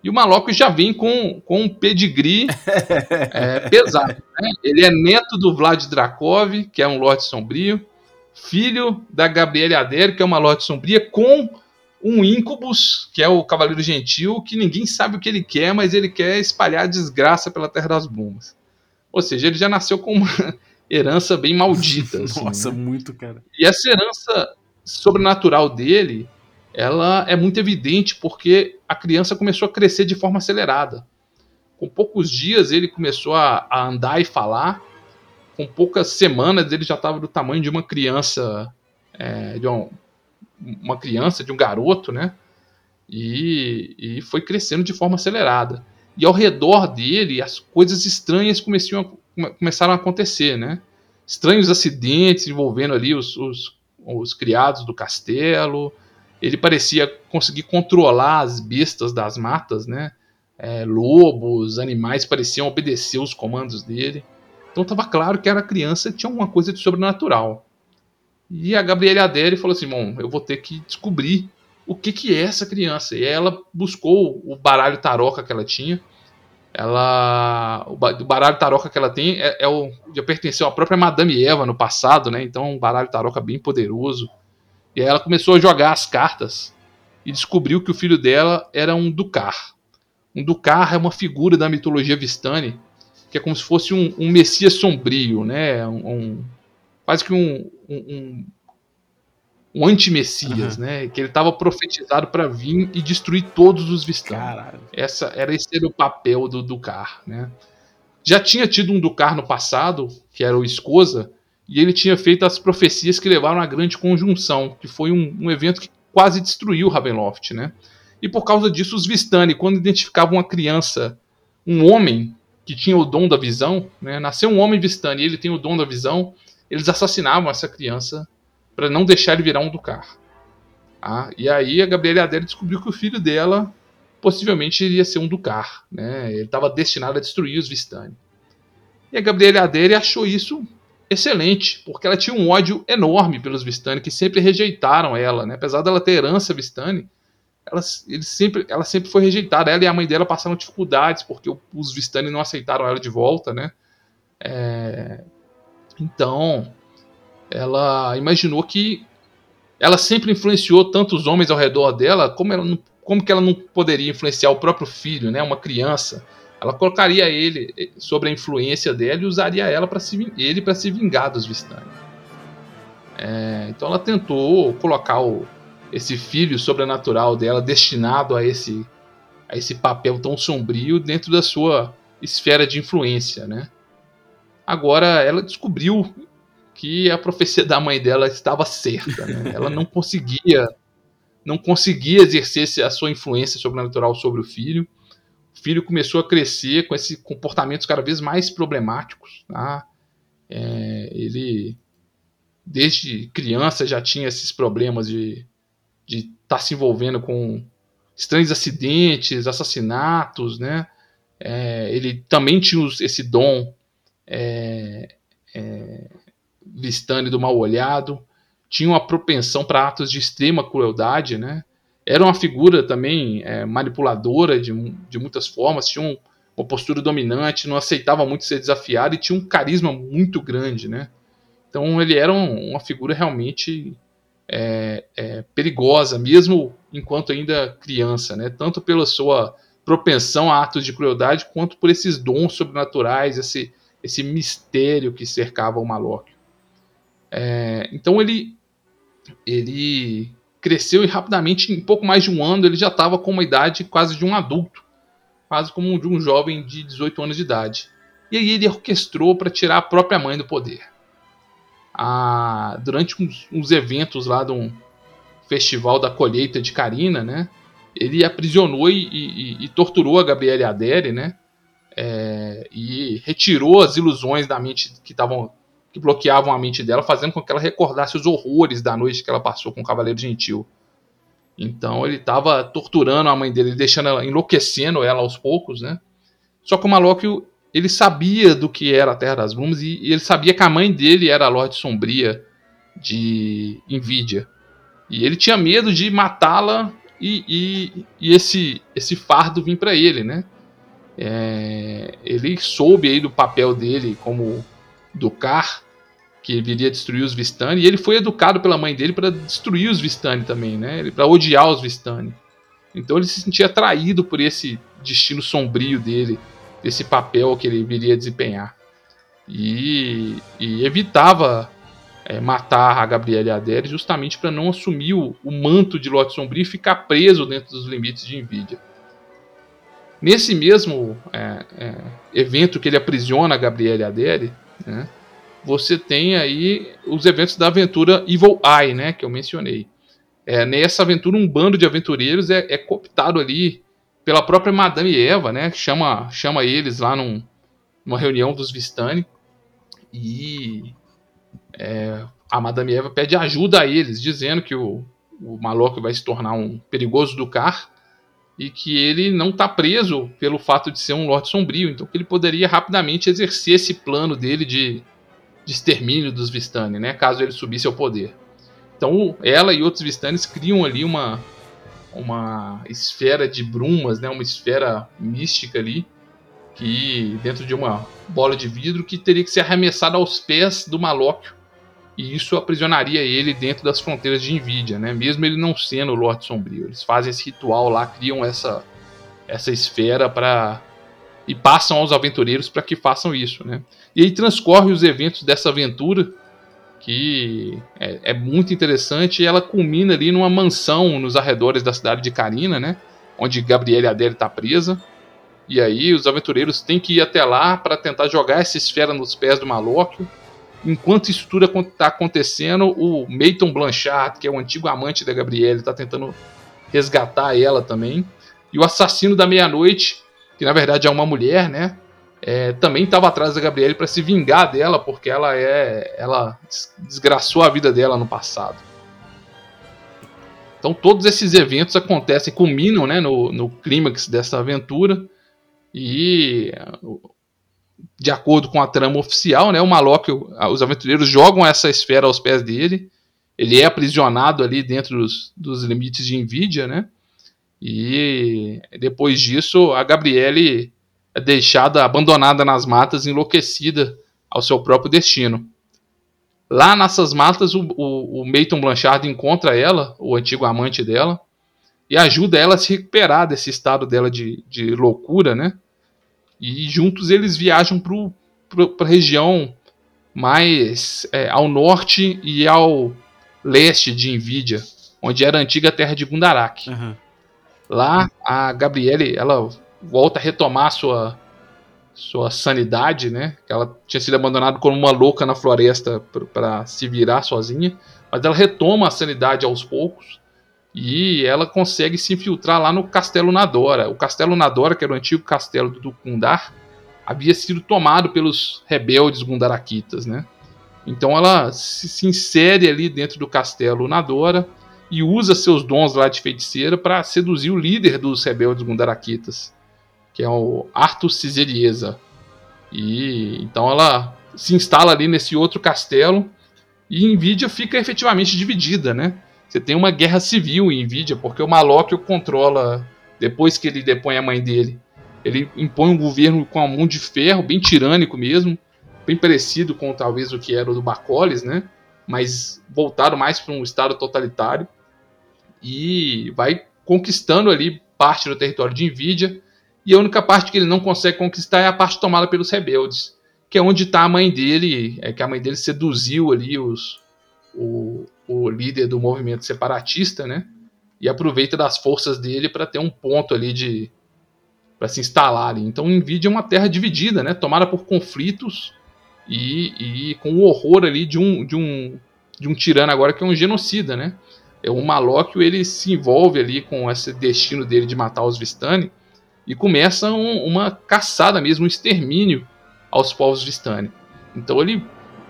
E o Malóquio já vem com, com um pedigree <laughs> é, pesado. Né? Ele é neto do Vlad Drakov, que é um Lorde Sombrio, filho da Gabriele Adere, que é uma Lorde Sombria, com um Incubus, que é o Cavaleiro Gentil, que ninguém sabe o que ele quer, mas ele quer espalhar desgraça pela Terra das Brumas. Ou seja, ele já nasceu com uma <laughs> herança bem maldita. <laughs> assim, Nossa, né? muito, cara. E essa herança sobrenatural dele, ela é muito evidente porque a criança começou a crescer de forma acelerada. Com poucos dias ele começou a, a andar e falar. Com poucas semanas ele já estava do tamanho de uma criança, é, de um- uma criança, de um garoto, né? E, e foi crescendo de forma acelerada. E ao redor dele as coisas estranhas começaram a, come- começaram a acontecer, né? Estranhos acidentes envolvendo ali os, os, os criados do castelo. Ele parecia conseguir controlar as bestas das matas, né? É, lobos, animais pareciam obedecer os comandos dele. Então estava claro que era criança tinha alguma coisa de sobrenatural. E a Gabriela Adere falou assim: Bom, eu vou ter que descobrir o que, que é essa criança. E ela buscou o baralho taroca que ela tinha. Ela. O ba- o baralho taroca que ela tem é, é o. Já pertenceu à própria Madame Eva no passado, né? Então, um baralho taroca bem poderoso. E aí ela começou a jogar as cartas e descobriu que o filho dela era um Ducar. Um Ducar é uma figura da mitologia Vistani, que é como se fosse um, um Messias sombrio, né? Um- quase que um, um, um, um anti-Messias, né? Que ele estava profetizado para vir e destruir todos os Vistani. Essa era esse era o papel do Ducar, né? Já tinha tido um Ducar no passado, que era o Escosa, e ele tinha feito as profecias que levaram à grande conjunção, que foi um, um evento que quase destruiu Ravenloft, né? E por causa disso, os Vistani, quando identificavam uma criança, um homem que tinha o dom da visão, né? Nasceu um homem Vistani e ele tem o dom da visão, eles assassinavam essa criança para não deixar ele virar um Ducar. Ah, e aí a Gabriela Adele descobriu que o filho dela possivelmente iria ser um Ducar, né? Ele estava destinado a destruir os Vistani. E a Gabriela Adere achou isso excelente, porque ela tinha um ódio enorme pelos Vistani, que sempre rejeitaram ela, né? Apesar dela ter herança Vistani, ela, sempre, ela sempre foi rejeitada. Ela e a mãe dela passaram dificuldades, porque os Vistani não aceitaram ela de volta, né? É, Então, ela imaginou que ela sempre influenciou tantos homens ao redor dela, como, ela não, como que ela não poderia influenciar o próprio filho, né, uma criança? Ela colocaria ele eh, sobre a influência dela e usaria ela para se, ele para se vingar dos Vistani. É, então ela tentou colocar o, esse filho sobrenatural dela destinado a esse, a esse papel tão sombrio dentro da sua esfera de influência, né? Agora ela descobriu que a profecia da mãe dela estava certa. Né? <laughs> Ela não conseguia, não conseguia exercer a sua influência sobrenatural sobre o filho. O filho começou a crescer com esses comportamentos cada vez mais problemáticos. Tá? É, ele, desde criança, já tinha esses problemas de de estar se envolvendo com estranhos acidentes, assassinatos, né? É, ele também tinha esse dom é, é, do mal olhado, tinha uma propensão para atos de extrema crueldade, né? Era uma figura também é, manipuladora de, de muitas formas, tinha um- uma postura dominante, não aceitava muito ser desafiado e tinha um carisma muito grande, né? Então ele era um- uma figura realmente é, é, perigosa, mesmo enquanto ainda criança, né? Tanto pela sua propensão a atos de crueldade, quanto por esses dons sobrenaturais, esse, esse mistério que cercava o Malóquio. É, então ele, ele cresceu e rapidamente, em pouco mais de um ano, ele já estava com uma idade quase de um adulto, quase como de um jovem de 18 anos de idade. e aí ele orquestrou para tirar a própria mãe do poder. Durante uns, uns, eventos lá de um festival da colheita de Karina, né? Ele aprisionou e, e, e torturou a Gabriele Adere, né? É, e retirou as ilusões da mente que estavam que bloqueavam a mente dela, fazendo com que ela recordasse os horrores da noite que ela passou com o Cavaleiro Gentil. Então ele estava torturando a mãe dele, deixando ela, enlouquecendo ela aos poucos, né? Só que o Malóquio, ele sabia do que era a Terra das Brumas e, e ele sabia que a mãe dele era a Lorde Sombria de Invídia. E ele tinha medo de matá-la e, e, e, esse, esse fardo vir para ele, né? É, ele soube aí do papel dele como Ducar, que viria destruir os Vistani, e ele foi educado pela mãe dele para destruir os Vistani também, né? Para odiar os Vistani. Então ele se sentia atraído por esse destino sombrio dele, desse papel que ele viria desempenhar. E, e evitava é, matar a Gabriela Adere justamente para não assumir o, o, manto de Lote Sombrio e ficar preso dentro dos limites de Nvidia. Nesse mesmo é, é, evento que ele aprisiona a Gabriela Adere, né, você tem aí os eventos da aventura Evil Eye, né, que eu mencionei. É, nessa aventura, um bando de aventureiros é, é cooptado ali pela própria Madame Eva, né, que chama, chama eles lá num, numa reunião dos Vistani, e é, a Madame Eva pede ajuda a eles, dizendo que o, o vai se tornar um perigoso Ducar, e que ele não está preso pelo fato de ser um Lorde Sombrio, então que ele poderia rapidamente exercer esse plano dele de, de extermínio dos Vistani, né, caso ele subisse ao poder. Então ela e outros Vistanes criam ali uma, uma esfera de brumas, né, uma esfera mística ali, que dentro de uma bola de vidro que teria que ser arremessada aos pés do Malóquio e isso aprisionaria ele dentro das fronteiras de Nvidia, né? Mesmo ele não sendo o Lorde Sombrio. Eles fazem esse ritual lá, criam essa, essa esfera para e passam aos aventureiros para que façam isso, né? E aí transcorre os eventos dessa aventura que é, é, muito interessante e ela culmina ali numa mansão nos arredores da cidade de Karina, né? Onde Gabriele Adele está presa. E aí os aventureiros têm que ir até lá para tentar jogar essa esfera nos pés do Malóquio enquanto isso tudo está acontecendo, o Meiton Blanchard, que é o antigo amante da Gabrielle, está tentando resgatar ela também. E o assassino da meia-noite, que na verdade é uma mulher, né? É, também estava atrás da Gabrielle para se vingar dela, porque ela é, ela desgraçou a vida dela no passado. Então todos esses eventos acontecem, culminam né, no, no clímax dessa aventura. E de acordo com a trama oficial, né, o Malok, os aventureiros jogam essa esfera aos pés dele. Ele é aprisionado ali dentro dos, dos limites de Nvidia, né? E depois disso, a Gabriele é deixada abandonada nas matas, enlouquecida ao seu próprio destino. Lá nessas matas, o, o, o Meiton Blanchard encontra ela, o antigo amante dela, e ajuda ela a se recuperar desse estado dela de, de loucura, né? E juntos eles viajam para a região mais é, ao norte e ao leste de Nvidia, onde era a antiga terra de Gundarak. Uhum. Lá a Gabriele ela volta a retomar sua sua sanidade, né? Ela tinha sido abandonada como uma louca na floresta para se virar sozinha, mas ela retoma a sanidade aos poucos e ela consegue se infiltrar lá no Castelo Nadora. O Castelo Nadora, que era o antigo castelo do Gundar, havia sido tomado pelos rebeldes Gundarakitas, né? Então ela se insere ali dentro do Castelo Nadora e usa seus dons lá de feiticeira para seduzir o líder dos rebeldes Gundarakitas, que é o Arthur Ciserieza. E então ela se instala ali nesse outro castelo e Nvidia fica efetivamente dividida, né? Você tem uma guerra civil em Nvidia, porque o Malok o controla depois que ele depõe a mãe dele. Ele impõe um governo com a mão de ferro, bem tirânico mesmo, bem parecido com talvez o que era o do Bacoles, né? Mas voltado mais para um estado totalitário. E vai conquistando ali parte do território de Nvidia. E a única parte que ele não consegue conquistar é a parte tomada pelos rebeldes, que é onde está a mãe dele, é que a mãe dele seduziu ali os, o, o líder do movimento separatista, né? E aproveita das forças dele para ter um ponto ali de, para se instalar ali. Então, Nvidia é uma terra dividida, né, tomada por conflitos e, e com o horror ali de um, de um de um tirano agora que é um genocida, né? É o Malóquio, ele se envolve ali com esse destino dele de matar os Vistani e começa um, uma caçada mesmo, um extermínio aos povos Vistani. Então ele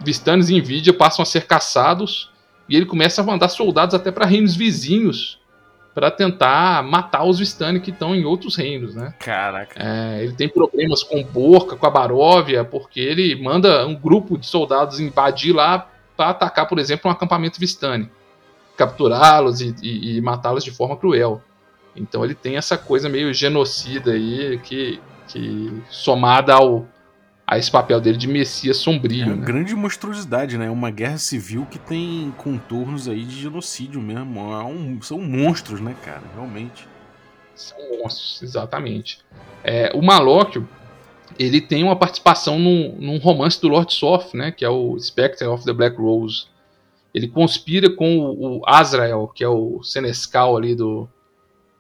Vistanes e Nvidia passam a ser caçados e ele começa a mandar soldados até para reinos vizinhos para tentar matar os Vistani que estão em outros reinos, né? Caraca. É, ele tem problemas com Borca, com a Baróvia, porque ele manda um grupo de soldados invadir lá para atacar, por exemplo, um acampamento Vistani, capturá-los e, e, e matá-los de forma cruel. Então ele tem essa coisa meio genocida aí que, que somada ao a esse papel dele de Messias sombrio. É uma né? grande monstruosidade, né? É uma guerra civil que tem contornos aí de genocídio mesmo. É um, são monstros, né, cara? Realmente. São monstros, exatamente. É, o Malóquio, ele tem uma participação num, num, romance do Lord Soth, né? Que é o Spectre of the Black Rose. Ele conspira com o, o Azrael, que é o Senescal ali do...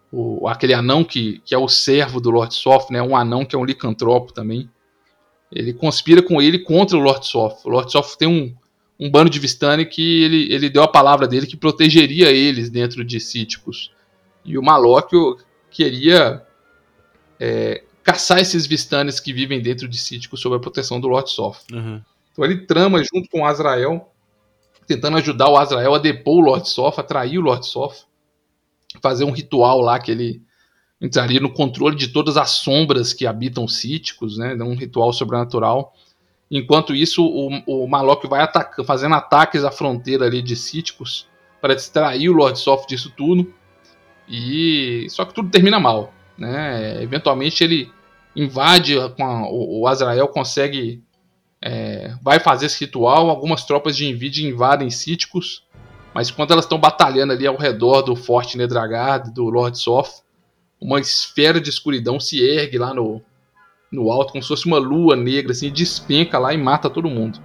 O, aquele anão que, que é o servo do Lord Soth, né? Um anão que é um licantropo também ele conspira com ele contra o Lord Soth. O Lord Soth tem um, um bando de Vistani que ele, ele deu a palavra dele que protegeria eles dentro de Cíticos. E o Malóquio queria é, caçar esses Vistanes que vivem dentro de Cíticos sob a proteção do Lord Soth. Uhum. Então ele trama junto com o Azrael, tentando ajudar o Azrael a depor o Lord Soth, atrair o Lord Soth, fazer um ritual lá que ele entraria no controle de todas as sombras que habitam cíticos, né? Um ritual sobrenatural. Enquanto isso, o, o Malok vai ataca, fazendo ataques à fronteira ali de cíticos para distrair o Lord Soft disso tudo. E só que tudo termina mal, né? Eventualmente ele invade a, o, Azrael consegue é, vai fazer esse ritual. Algumas tropas de Nvidia invadem cíticos, mas quando elas estão batalhando ali ao redor do Forte Nedragard, do Lord Soft, uma esfera de escuridão se ergue lá no, no alto, como se fosse uma lua negra, assim, despenca lá e mata todo mundo.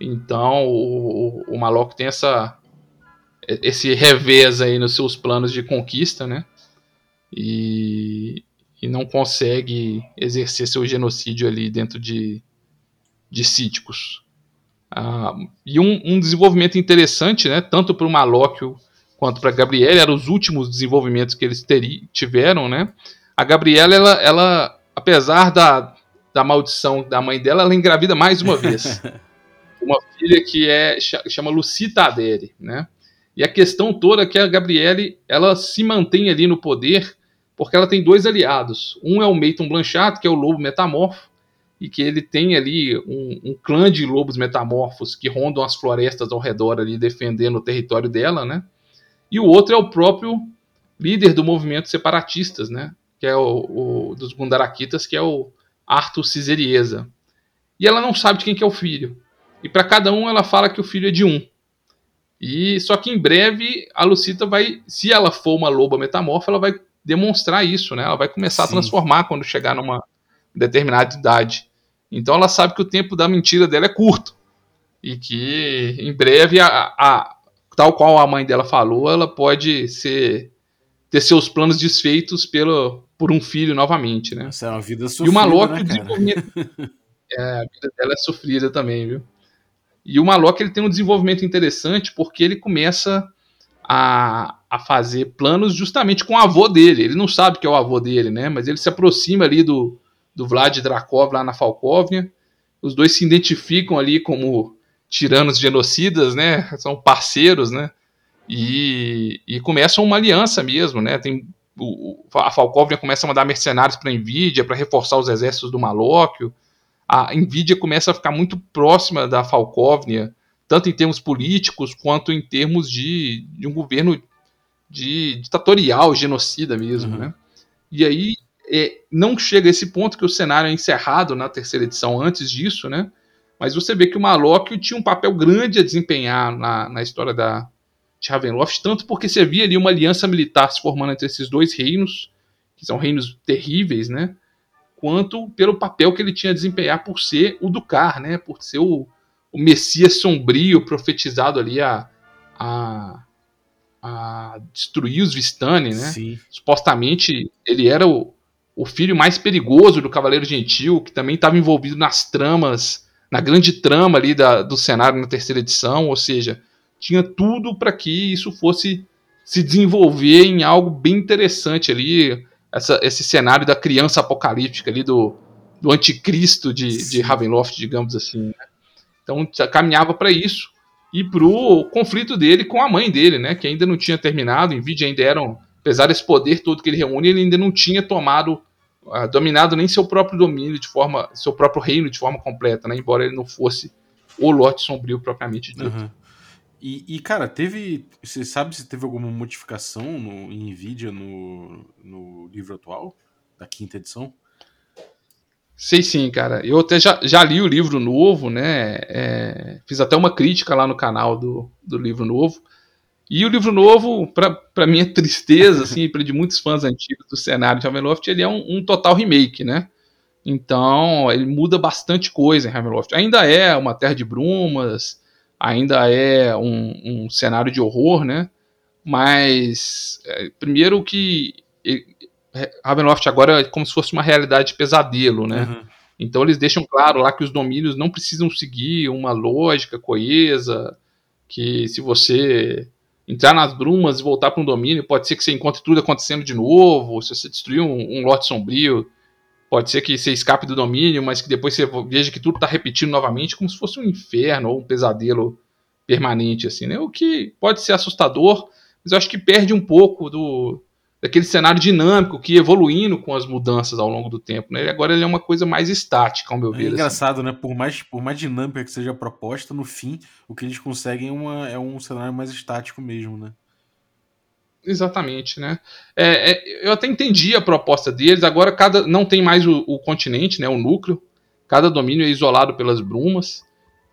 Então o, o, o tem essa esse revés aí nos seus planos de conquista, né? E, e não consegue exercer seu genocídio ali dentro de, de Cíticos. Ah, e um, um, desenvolvimento interessante, né, tanto para o Malóquio quanto para Gabriela, eram os últimos desenvolvimentos que eles teri, tiveram, né? A Gabriela, ela, ela, apesar da, da maldição da mãe dela, ela engravida mais uma vez. <laughs> uma filha que é chama Lucita Adere, né? E a questão toda é que a Gabriele, ela se mantém ali no poder porque ela tem dois aliados. Um é o Meiton Blanchard, que é o lobo metamorfo, e que ele tem ali um, um, clã de lobos metamorfos que rondam as florestas ao redor ali defendendo o território dela, né? E o outro é o próprio líder do movimento separatistas, né? Que é o, o dos Gundarakitas, que é o Arthur Ciserieza. E ela não sabe de quem que é o filho. E para cada um ela fala que o filho é de um. E só que em breve a Lucita vai, se ela for uma loba metamorfa, ela vai demonstrar isso, né? Ela vai começar Sim. a transformar quando chegar numa determinada idade. Então ela sabe que o tempo da mentira dela é curto e que em breve a, a, tal qual a mãe dela falou, ela pode ser ter seus planos desfeitos pelo, por um filho novamente, né? Essa é uma vida sofrida, E o Malok, né, <laughs> é, a vida dela é sofrida também, viu? E o Malok ele tem um desenvolvimento interessante porque ele começa a, a fazer planos justamente com o avô dele. Ele não sabe que é o avô dele, né? Mas ele se aproxima ali do, do Vlad Drakov lá na Falkovnia. Os dois se identificam ali como tiranos genocidas, né? São parceiros, né? E, e começam uma aliança mesmo, né? Tem o, a Falkovnia começa a mandar mercenários para a Nvidia para reforçar os exércitos do Malóquio. A Nvidia começa a ficar muito próxima da Falkovnia, tanto em termos políticos quanto em termos de, de um governo de ditatorial, genocida mesmo, uhum. né? E aí é, não chega a esse ponto que o cenário é encerrado na terceira edição antes disso, né? Mas você vê que o Malok tinha um papel grande a desempenhar na, na história da, de Ravenloft, tanto porque você via ali uma aliança militar se formando entre esses dois reinos, que são reinos terríveis, né? Quanto pelo papel que ele tinha a desempenhar por ser o Ducar, né? Por ser o, o Messias sombrio profetizado ali a, a, a destruir os Vistani, né? Sim. Supostamente ele era o, o filho mais perigoso do Cavaleiro Gentil, que também estava envolvido nas tramas, na grande trama ali da, do cenário na terceira edição, ou seja, tinha tudo para que isso fosse se desenvolver em algo bem interessante ali, essa, esse cenário da criança apocalíptica ali, do, do anticristo de, de Ravenloft, digamos assim. Né? Então caminhava para isso e pro conflito dele com a mãe dele, né, que ainda não tinha terminado, Nvidia ainda eram, apesar desse poder todo que ele reúne, ele ainda não tinha tomado dominado nem seu próprio domínio de forma, seu próprio reino de forma completa, né, embora ele não fosse o lote sombrio propriamente dito. Uhum. E, e, cara, teve. Você sabe se teve alguma modificação no, em Nvidia no, no livro atual, da quinta edição? Sei sim, cara. Eu até já, já li o livro novo, né? É, fiz até uma crítica lá no canal do, do livro novo. E o livro novo, para minha tristeza, assim, <laughs> para de muitos fãs antigos do cenário de Ravenloft, ele é um, um, total remake, né? Então, ele muda bastante coisa em Ravenloft. Ainda é uma terra de brumas, ainda é um, um cenário de horror, né? Mas, é, primeiro que Ravenloft agora é como se fosse uma realidade de pesadelo, né? Uhum. Então eles deixam claro lá que os domínios não precisam seguir uma lógica coesa, que se você entrar nas brumas e voltar para um domínio, pode ser que você encontre tudo acontecendo de novo, se você destruir um, um lote sombrio, pode ser que você escape do domínio, mas que depois você veja que tudo está repetindo novamente, como se fosse um inferno ou um pesadelo permanente, assim, né? O que pode ser assustador, mas eu acho que perde um pouco do, daquele cenário dinâmico que evoluindo com as mudanças ao longo do tempo. Né? Agora ele é uma coisa mais estática, ao meu é ver. É engraçado, assim. né? Por mais, por mais dinâmica que seja a proposta, no fim, o que eles conseguem é, uma, é um cenário mais estático mesmo, né? Exatamente, né? É, é, eu até entendi a proposta deles. Agora cada não tem mais o, o, continente, né? O núcleo. Cada domínio é isolado pelas brumas.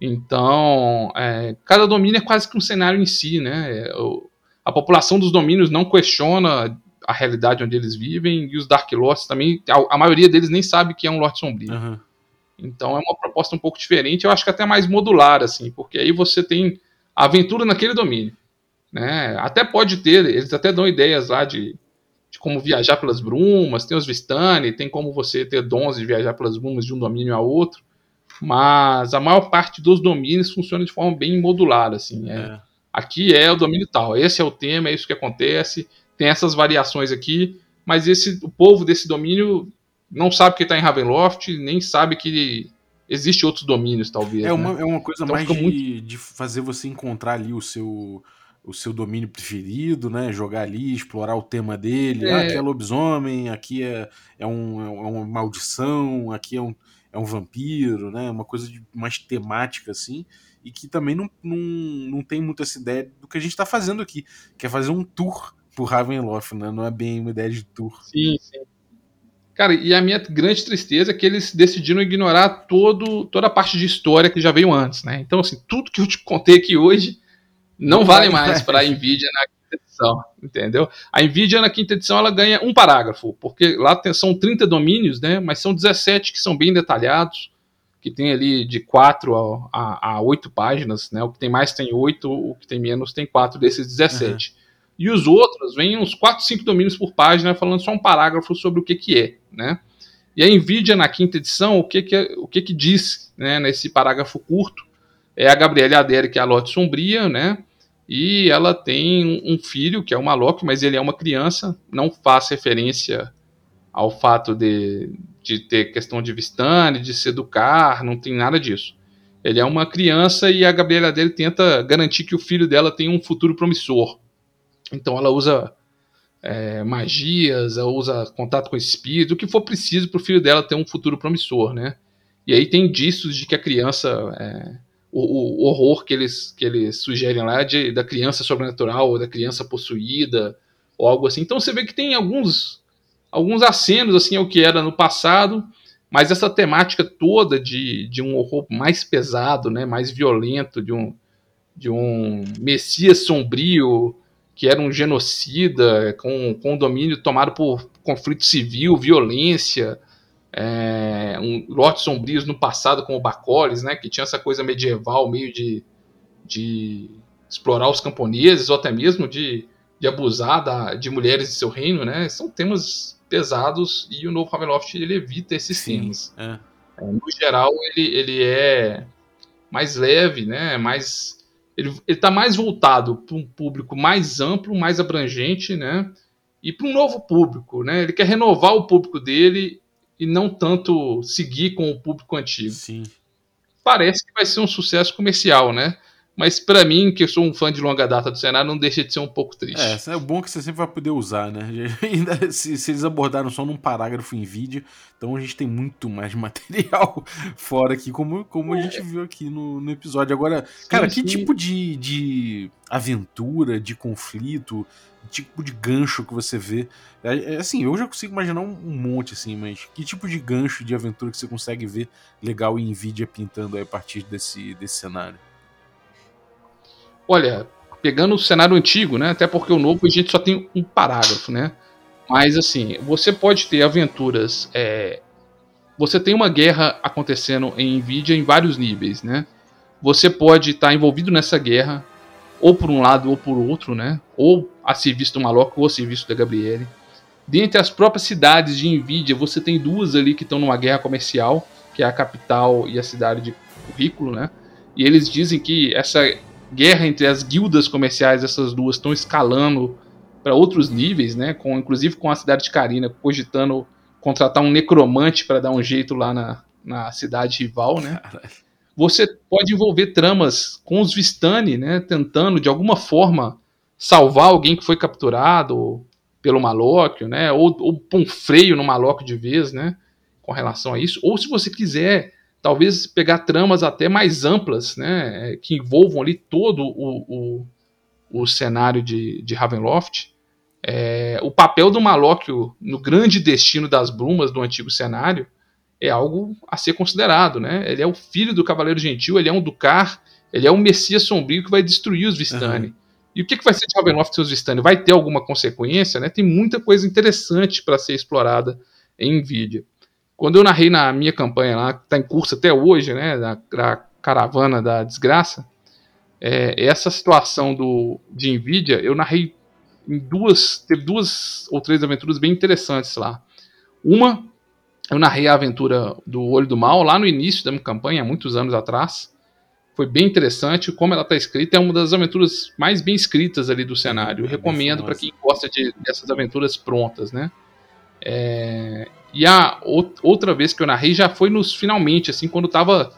Então, é, cada domínio é quase que um cenário em si, né? É, o, a população dos domínios não questiona a realidade onde eles vivem, e os Dark Lords também, a, a maioria deles nem sabe que é um Lorde Sombrio. Uhum. Então é uma proposta um pouco diferente, eu acho que até mais modular, assim, porque aí você tem aventura naquele domínio. Né? Até pode ter, eles até dão ideias lá de, de como viajar pelas brumas, tem os Vistani, tem como você ter dons de viajar pelas brumas de um domínio a outro, mas a maior parte dos domínios funciona de forma bem modular, assim, é. é. Aqui é o domínio tal, esse é o tema, é isso que acontece, tem essas variações aqui, mas esse, o povo desse domínio não sabe que está em Ravenloft, nem sabe que existe outros domínios, talvez. É uma, né? é uma coisa então mais de, muito... de fazer você encontrar ali o seu o seu domínio preferido, né? Jogar ali, explorar o tema dele. É... Ah, aqui é lobisomem, aqui é, é, um, é uma maldição, aqui é um, é um vampiro, né? Uma coisa de, mais temática, assim. E que também não, não, não tem muito essa ideia do que a gente está fazendo aqui, que é fazer um tour por Ravenloft, né? Não é bem uma ideia de tour. Sim, sim. Cara, e a minha grande tristeza é que eles decidiram ignorar todo, toda a parte de história que já veio antes, né? Então, assim, tudo que eu te contei aqui hoje não, não vale mais para a Nvidia na quinta edição, entendeu? A Nvidia na quinta edição ela ganha um parágrafo, porque lá tem, são 30 domínios, né? Mas são 17 que são bem detalhados, que tem ali de 4 a, a, a 8 páginas, né? O que tem mais tem 8, o que tem menos tem 4 desses 17. Uhum. E os outros vêm uns 4, 5 domínios por página, falando só um parágrafo sobre o que, que é, né? E a NVIDIA, na quinta edição, o que, que, é, o que, que diz né, nesse parágrafo curto? É a Gabriela Adere, que é a Lotte Sombria, né? E ela tem um filho, que é o Malok, mas ele é uma criança, não faz referência ao fato de, de ter questão de Vistane, de se educar, não tem nada disso. Ele é uma criança e a Gabriela dele tenta garantir que o filho dela tenha um futuro promissor. Então ela usa é, magias, ela usa contato com espíritos, o que for preciso para o filho dela ter um futuro promissor, né? E aí tem indícios de que a criança, é, o, o, horror que eles, que eles sugerem lá é de, da criança sobrenatural, ou da criança possuída, ou algo assim. Então você vê que tem alguns, alguns acenos assim ao que era no passado, mas essa temática toda de, de um horror mais pesado, né, mais violento, de um, de um Messias sombrio, que era um genocida, com, com domínio tomado por conflito civil, violência, é, um, lotes sombrios no passado, como o Bacoles, né, que tinha essa coisa medieval, meio de, de explorar os camponeses, ou até mesmo de, de abusar da, de mulheres de seu reino, né, são temas pesados e o novo Ravenloft ele evita esses Sim, temas. é. É, No geral, ele, ele é mais leve, né? Mais, ele está mais voltado para um público mais amplo, mais abrangente, né? E para um novo público, né? Ele quer renovar o público dele e não tanto seguir com o público antigo. Sim. Parece que vai ser um sucesso comercial, né? Mas para mim, que eu sou um fã de longa data do cenário, não deixa de ser um pouco triste. É, é bom que você sempre vai poder usar, né? <laughs> Ainda se, se eles abordaram só num parágrafo em vídeo, então a gente tem muito mais <laughs> material fora aqui, como, como a gente viu aqui no, no episódio. Agora, cara, que sim. tipo de, de aventura, de conflito, tipo de gancho que você vê? É, é assim, eu já consigo imaginar um, um monte, assim, mas que tipo de gancho de aventura que você consegue ver legal em Nvidia pintando aí a partir desse, desse cenário? Olha, pegando o cenário antigo, né? Até porque o novo a gente só tem um parágrafo, né? Mas assim, você pode ter aventuras. é, Você tem uma guerra acontecendo em Nvidia em vários níveis, né? Você pode estar envolvido nessa guerra, ou por um lado ou por outro, né? Ou a serviço do Maloc ou a serviço da Gabriele. Dentre as próprias cidades de Nvidia, você tem duas ali que estão numa guerra comercial, que é a capital e a cidade de Currículo, né? E eles dizem que essa guerra entre as guildas comerciais, essas duas, estão escalando para outros níveis, né? Com, inclusive com a cidade de Karina cogitando contratar um necromante para dar um jeito lá na, na cidade rival, né? Você pode envolver tramas com os Vistani, né? Tentando de alguma forma salvar alguém que foi capturado pelo Malóquio, né? Ou, ou pôr um freio no Malóquio de vez, né? Com relação a isso. Ou se você quiser talvez pegar tramas até mais amplas, né, que envolvam ali todo o, o, o cenário de, de Ravenloft. É, o papel do Malóquio no grande destino das brumas do antigo cenário é algo a ser considerado, né? Ele é o filho do Cavaleiro Gentil, ele é um Ducar, ele é um Messias sombrio que vai destruir os Vistani. Uhum. E o que, que vai ser de Ravenloft e seus Vistani? Vai ter alguma consequência, né? Tem muita coisa interessante para ser explorada em Nvidia. Quando eu narrei na minha campanha lá, que está em curso até hoje, né, da, da caravana da desgraça, é, essa situação do, de Nvidia, eu narrei em duas, teve duas ou três aventuras bem interessantes lá. Uma, eu narrei a aventura do Olho do Mal lá no início da minha campanha, há muitos anos atrás. Foi bem interessante, como ela está escrita, é uma das aventuras mais bem escritas ali do cenário. Eu recomendo para quem gosta de, dessas aventuras prontas, né? É, e a ou- outra vez que eu narrei já foi nos finalmente, assim, quando tava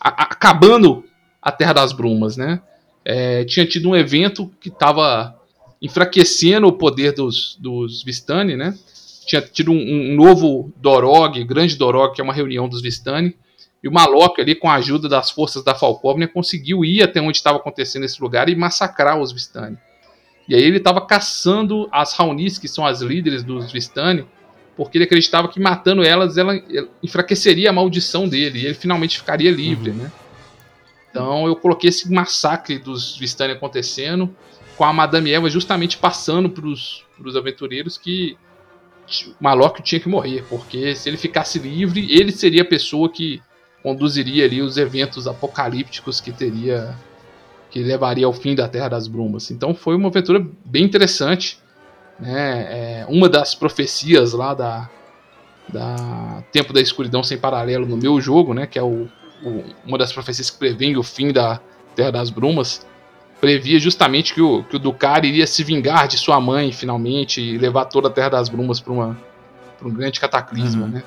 acabando a Terra das Brumas, né? É, tinha tido um evento que tava enfraquecendo o poder dos, dos Vistani, né? Tinha tido um, um novo Dorog, grande Dorog, que é uma reunião dos Vistani. E o Malok ali, com a ajuda das forças da Falcóvnia, conseguiu ir até onde estava acontecendo esse lugar e massacrar os Vistani. E aí ele estava caçando as Raunis, que são as líderes dos Vistani, porque ele acreditava que matando elas, ela ela enfraqueceria a maldição dele, e ele finalmente ficaria livre, né? Então eu coloquei esse massacre dos Vistani acontecendo, com a Madame Eva justamente passando para os aventureiros que o Malok tinha que morrer, porque se ele ficasse livre, ele seria a pessoa que conduziria ali os eventos apocalípticos que teria que levaria ao fim da Terra das Brumas. Então foi uma aventura bem interessante, né? É, uma das profecias lá da, da Tempo da Escuridão sem paralelo no meu jogo, né? Que é o, o- uma das profecias que prevê o fim da Terra das Brumas, previa justamente que o, que o Ducar iria se vingar de sua mãe finalmente e levar toda a Terra das Brumas para um grande cataclisma, Uhum. né?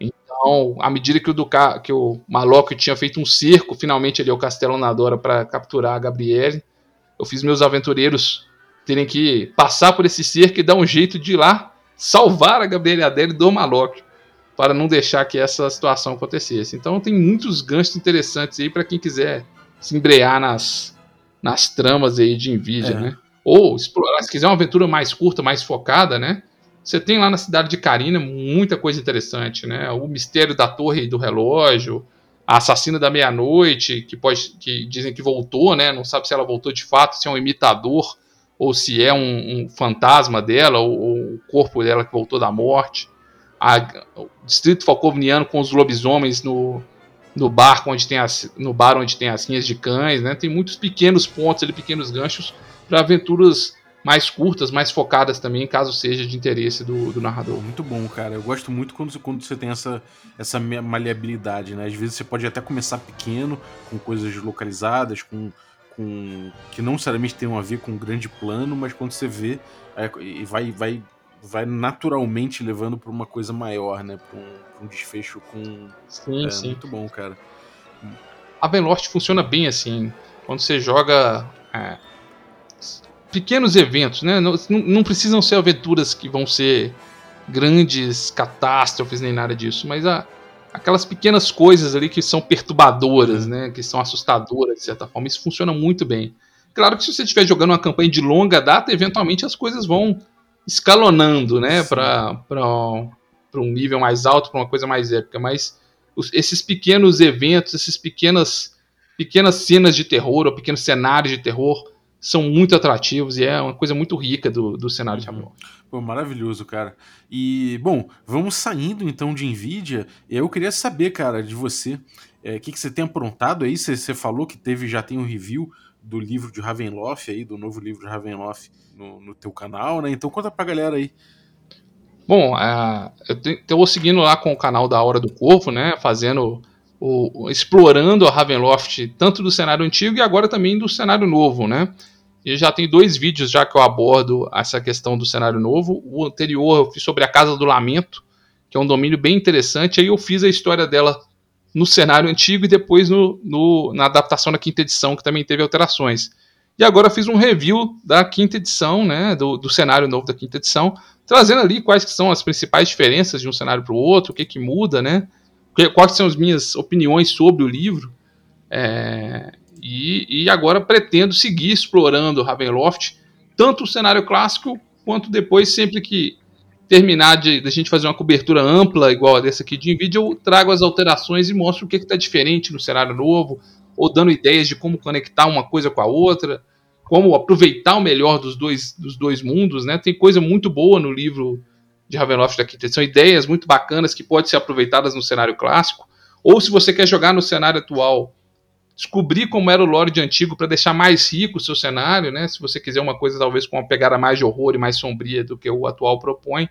Então, à medida que o Duca, que o Malok tinha feito um cerco finalmente ali ao Castelo Nadora para capturar a Gabriele, eu fiz meus aventureiros terem que passar por esse cerco e dar um jeito de ir lá salvar a Gabriele Adele do Malok para não deixar que essa situação acontecesse. Então tem muitos ganchos interessantes aí para quem quiser se embrear nas, nas tramas aí de Nvidia, É. né? Ou explorar, se quiser uma aventura mais curta, mais focada, né? Você tem lá na cidade de Karina muita coisa interessante, né? O mistério da torre do relógio, a assassina da meia-noite, que pode, que dizem que voltou, né? Não sabe se ela voltou de fato, se é um imitador ou se é um, um fantasma dela ou, ou o corpo dela que voltou da morte. A- o distrito falcovniano com os lobisomens no, no bar onde tem as, no bar onde tem as linhas de cães, né? Tem muitos pequenos pontos ali, pequenos ganchos para aventuras mais curtas, mais focadas também, caso seja de interesse do, do narrador. Muito bom, cara. Eu gosto muito quando, quando você tem essa, essa maleabilidade, né? Às vezes você pode até começar pequeno, com coisas localizadas, com, com que não necessariamente tem a ver com um grande plano, mas quando você vê, é, e vai, vai, vai naturalmente levando para uma coisa maior, né? Para um, um, desfecho com. Sim, é, sim. Muito bom, cara. A Venloft funciona bem assim. Quando você joga. É pequenos eventos, né? Não, não, precisam ser aventuras que vão ser grandes catástrofes nem nada disso, mas a, aquelas pequenas coisas ali que são perturbadoras, né? Que são assustadoras de certa forma. Isso funciona muito bem. Claro que se você estiver jogando uma campanha de longa data, eventualmente as coisas vão escalonando, né? Para um nível mais alto, para uma coisa mais épica. Mas os, esses pequenos eventos, esses pequenas pequenas cenas de terror ou pequenos cenários de terror são muito atrativos e é uma coisa muito rica do, do cenário de Ravenloft. Pô, maravilhoso, cara. E, bom, vamos saindo então de NVIDIA. Eu queria saber, cara, de você, o é, que, que você tem aprontado aí? Você, você falou que teve já tem um review do livro de Ravenloft aí, do novo livro de Ravenloft no, no teu canal, né? Então conta pra galera aí. Bom, uh, eu estou seguindo lá com o canal da Hora do Corvo, né? Fazendo o, explorando a Ravenloft tanto do cenário antigo e agora também do cenário novo, né? E já tem dois vídeos já que eu abordo essa questão do cenário novo. O anterior eu fiz sobre a Casa do Lamento, que é um domínio bem interessante. Aí eu fiz a história dela no cenário antigo e depois no, no, na adaptação da quinta edição, que também teve alterações. E agora fiz um review da quinta edição, né, do, do cenário novo da quinta edição, trazendo ali quais que são as principais diferenças de um cenário para o outro, o que, que muda, né, quais são as minhas opiniões sobre o livro. É, e, e agora pretendo seguir explorando Ravenloft, tanto o cenário clássico, quanto depois, sempre que terminar de, de a gente fazer uma cobertura ampla, igual a dessa aqui de NVIDIA, eu trago as alterações e mostro o que está diferente no cenário novo, ou dando ideias de como conectar uma coisa com a outra, como aproveitar o melhor dos dois, dos dois mundos, né? Tem coisa muito boa no livro de Ravenloft da quinta são ideias muito bacanas que podem ser aproveitadas no cenário clássico, ou se você quer jogar no cenário atual descobrir como era o Lorde antigo para deixar mais rico o seu cenário, né? Se você quiser uma coisa talvez com uma pegada mais de horror e mais sombria do que o atual propõe.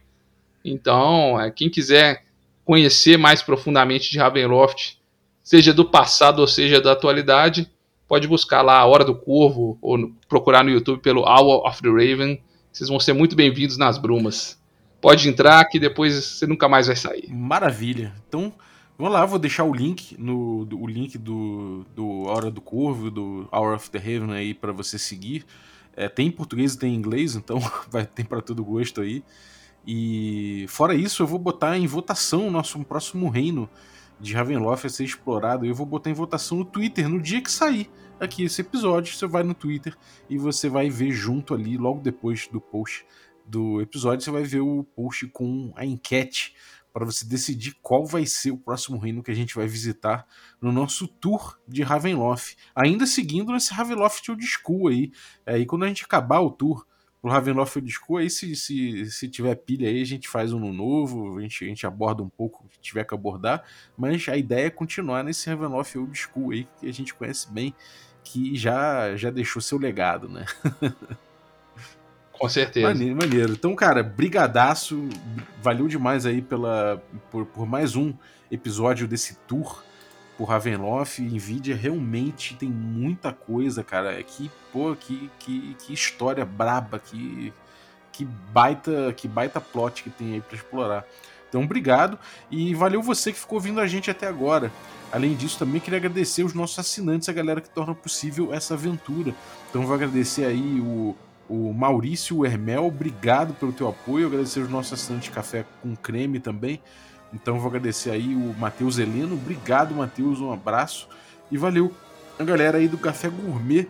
Então, é, quem quiser conhecer mais profundamente de Ravenloft, seja do passado ou seja da atualidade, pode buscar lá a Hora do Corvo ou procurar no YouTube pelo Hour of the Raven. Vocês vão ser muito bem-vindos nas brumas. Pode entrar que depois você nunca mais vai sair. Maravilha. Então, Vamos lá, vou deixar o link no o link do, do Hora do Corvo, do Hour of the Haven aí para você seguir. É, tem em português e tem em inglês, então <laughs> vai ter para todo gosto aí. E fora isso, eu vou botar em votação o nosso próximo reino de Ravenloft a ser explorado. Eu vou botar em votação no Twitter no dia que sair aqui esse episódio. Você vai no Twitter e você vai ver junto ali, logo depois do post do episódio, você vai ver o post com a enquete para você decidir qual vai ser o próximo reino que a gente vai visitar no nosso tour de Ravenloft. Ainda seguindo esse Ravenloft Old School aí. Aí quando a gente acabar o tour pro Ravenloft Old School, aí se, se, se tiver pilha aí, a gente faz um novo, a gente, a gente aborda um pouco o que tiver que abordar, mas a ideia é continuar nesse Ravenloft Old School aí, que a gente conhece bem, que já, já deixou seu legado, né? <laughs> Com certeza. Maneiro, maneiro. Então, cara, brigadaço. Valeu demais aí pela, por, por mais um episódio desse tour por Ravenloft. Nvidia realmente tem muita coisa, cara. É que, pô, que, que, que história braba, que, que baita que baita plot que tem aí para explorar. Então, obrigado e valeu você que ficou ouvindo a gente até agora. Além disso, também queria agradecer os nossos assinantes, a galera que torna possível essa aventura. Então, vou agradecer aí o o Maurício Hermel, obrigado pelo teu apoio, agradecer os nossos assinantes de café com creme também. Então vou agradecer aí o Matheus Heleno, obrigado Matheus, um abraço e valeu a galera aí do Café Gourmet.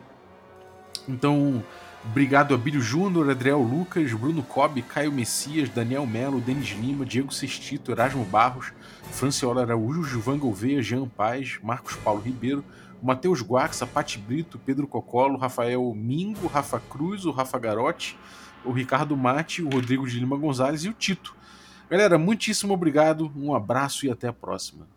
Então, obrigado a Bílio Júnior, Adriel Lucas, Bruno Cobb, Caio Messias, Daniel Melo, Denis Lima, Diego Sestito, Erasmo Barros, Franciola Araújo, Gilvan Gouveia, Jean Paz, Marcos Paulo Ribeiro, Matheus Guaxa, Pati Brito, Pedro Cocolo, Rafael Mingo, Rafa Cruz, o Rafa Garotti, o Ricardo Mate, o Rodrigo de Lima Gonzalez e o Tito. Galera, muitíssimo obrigado, um abraço e até a próxima.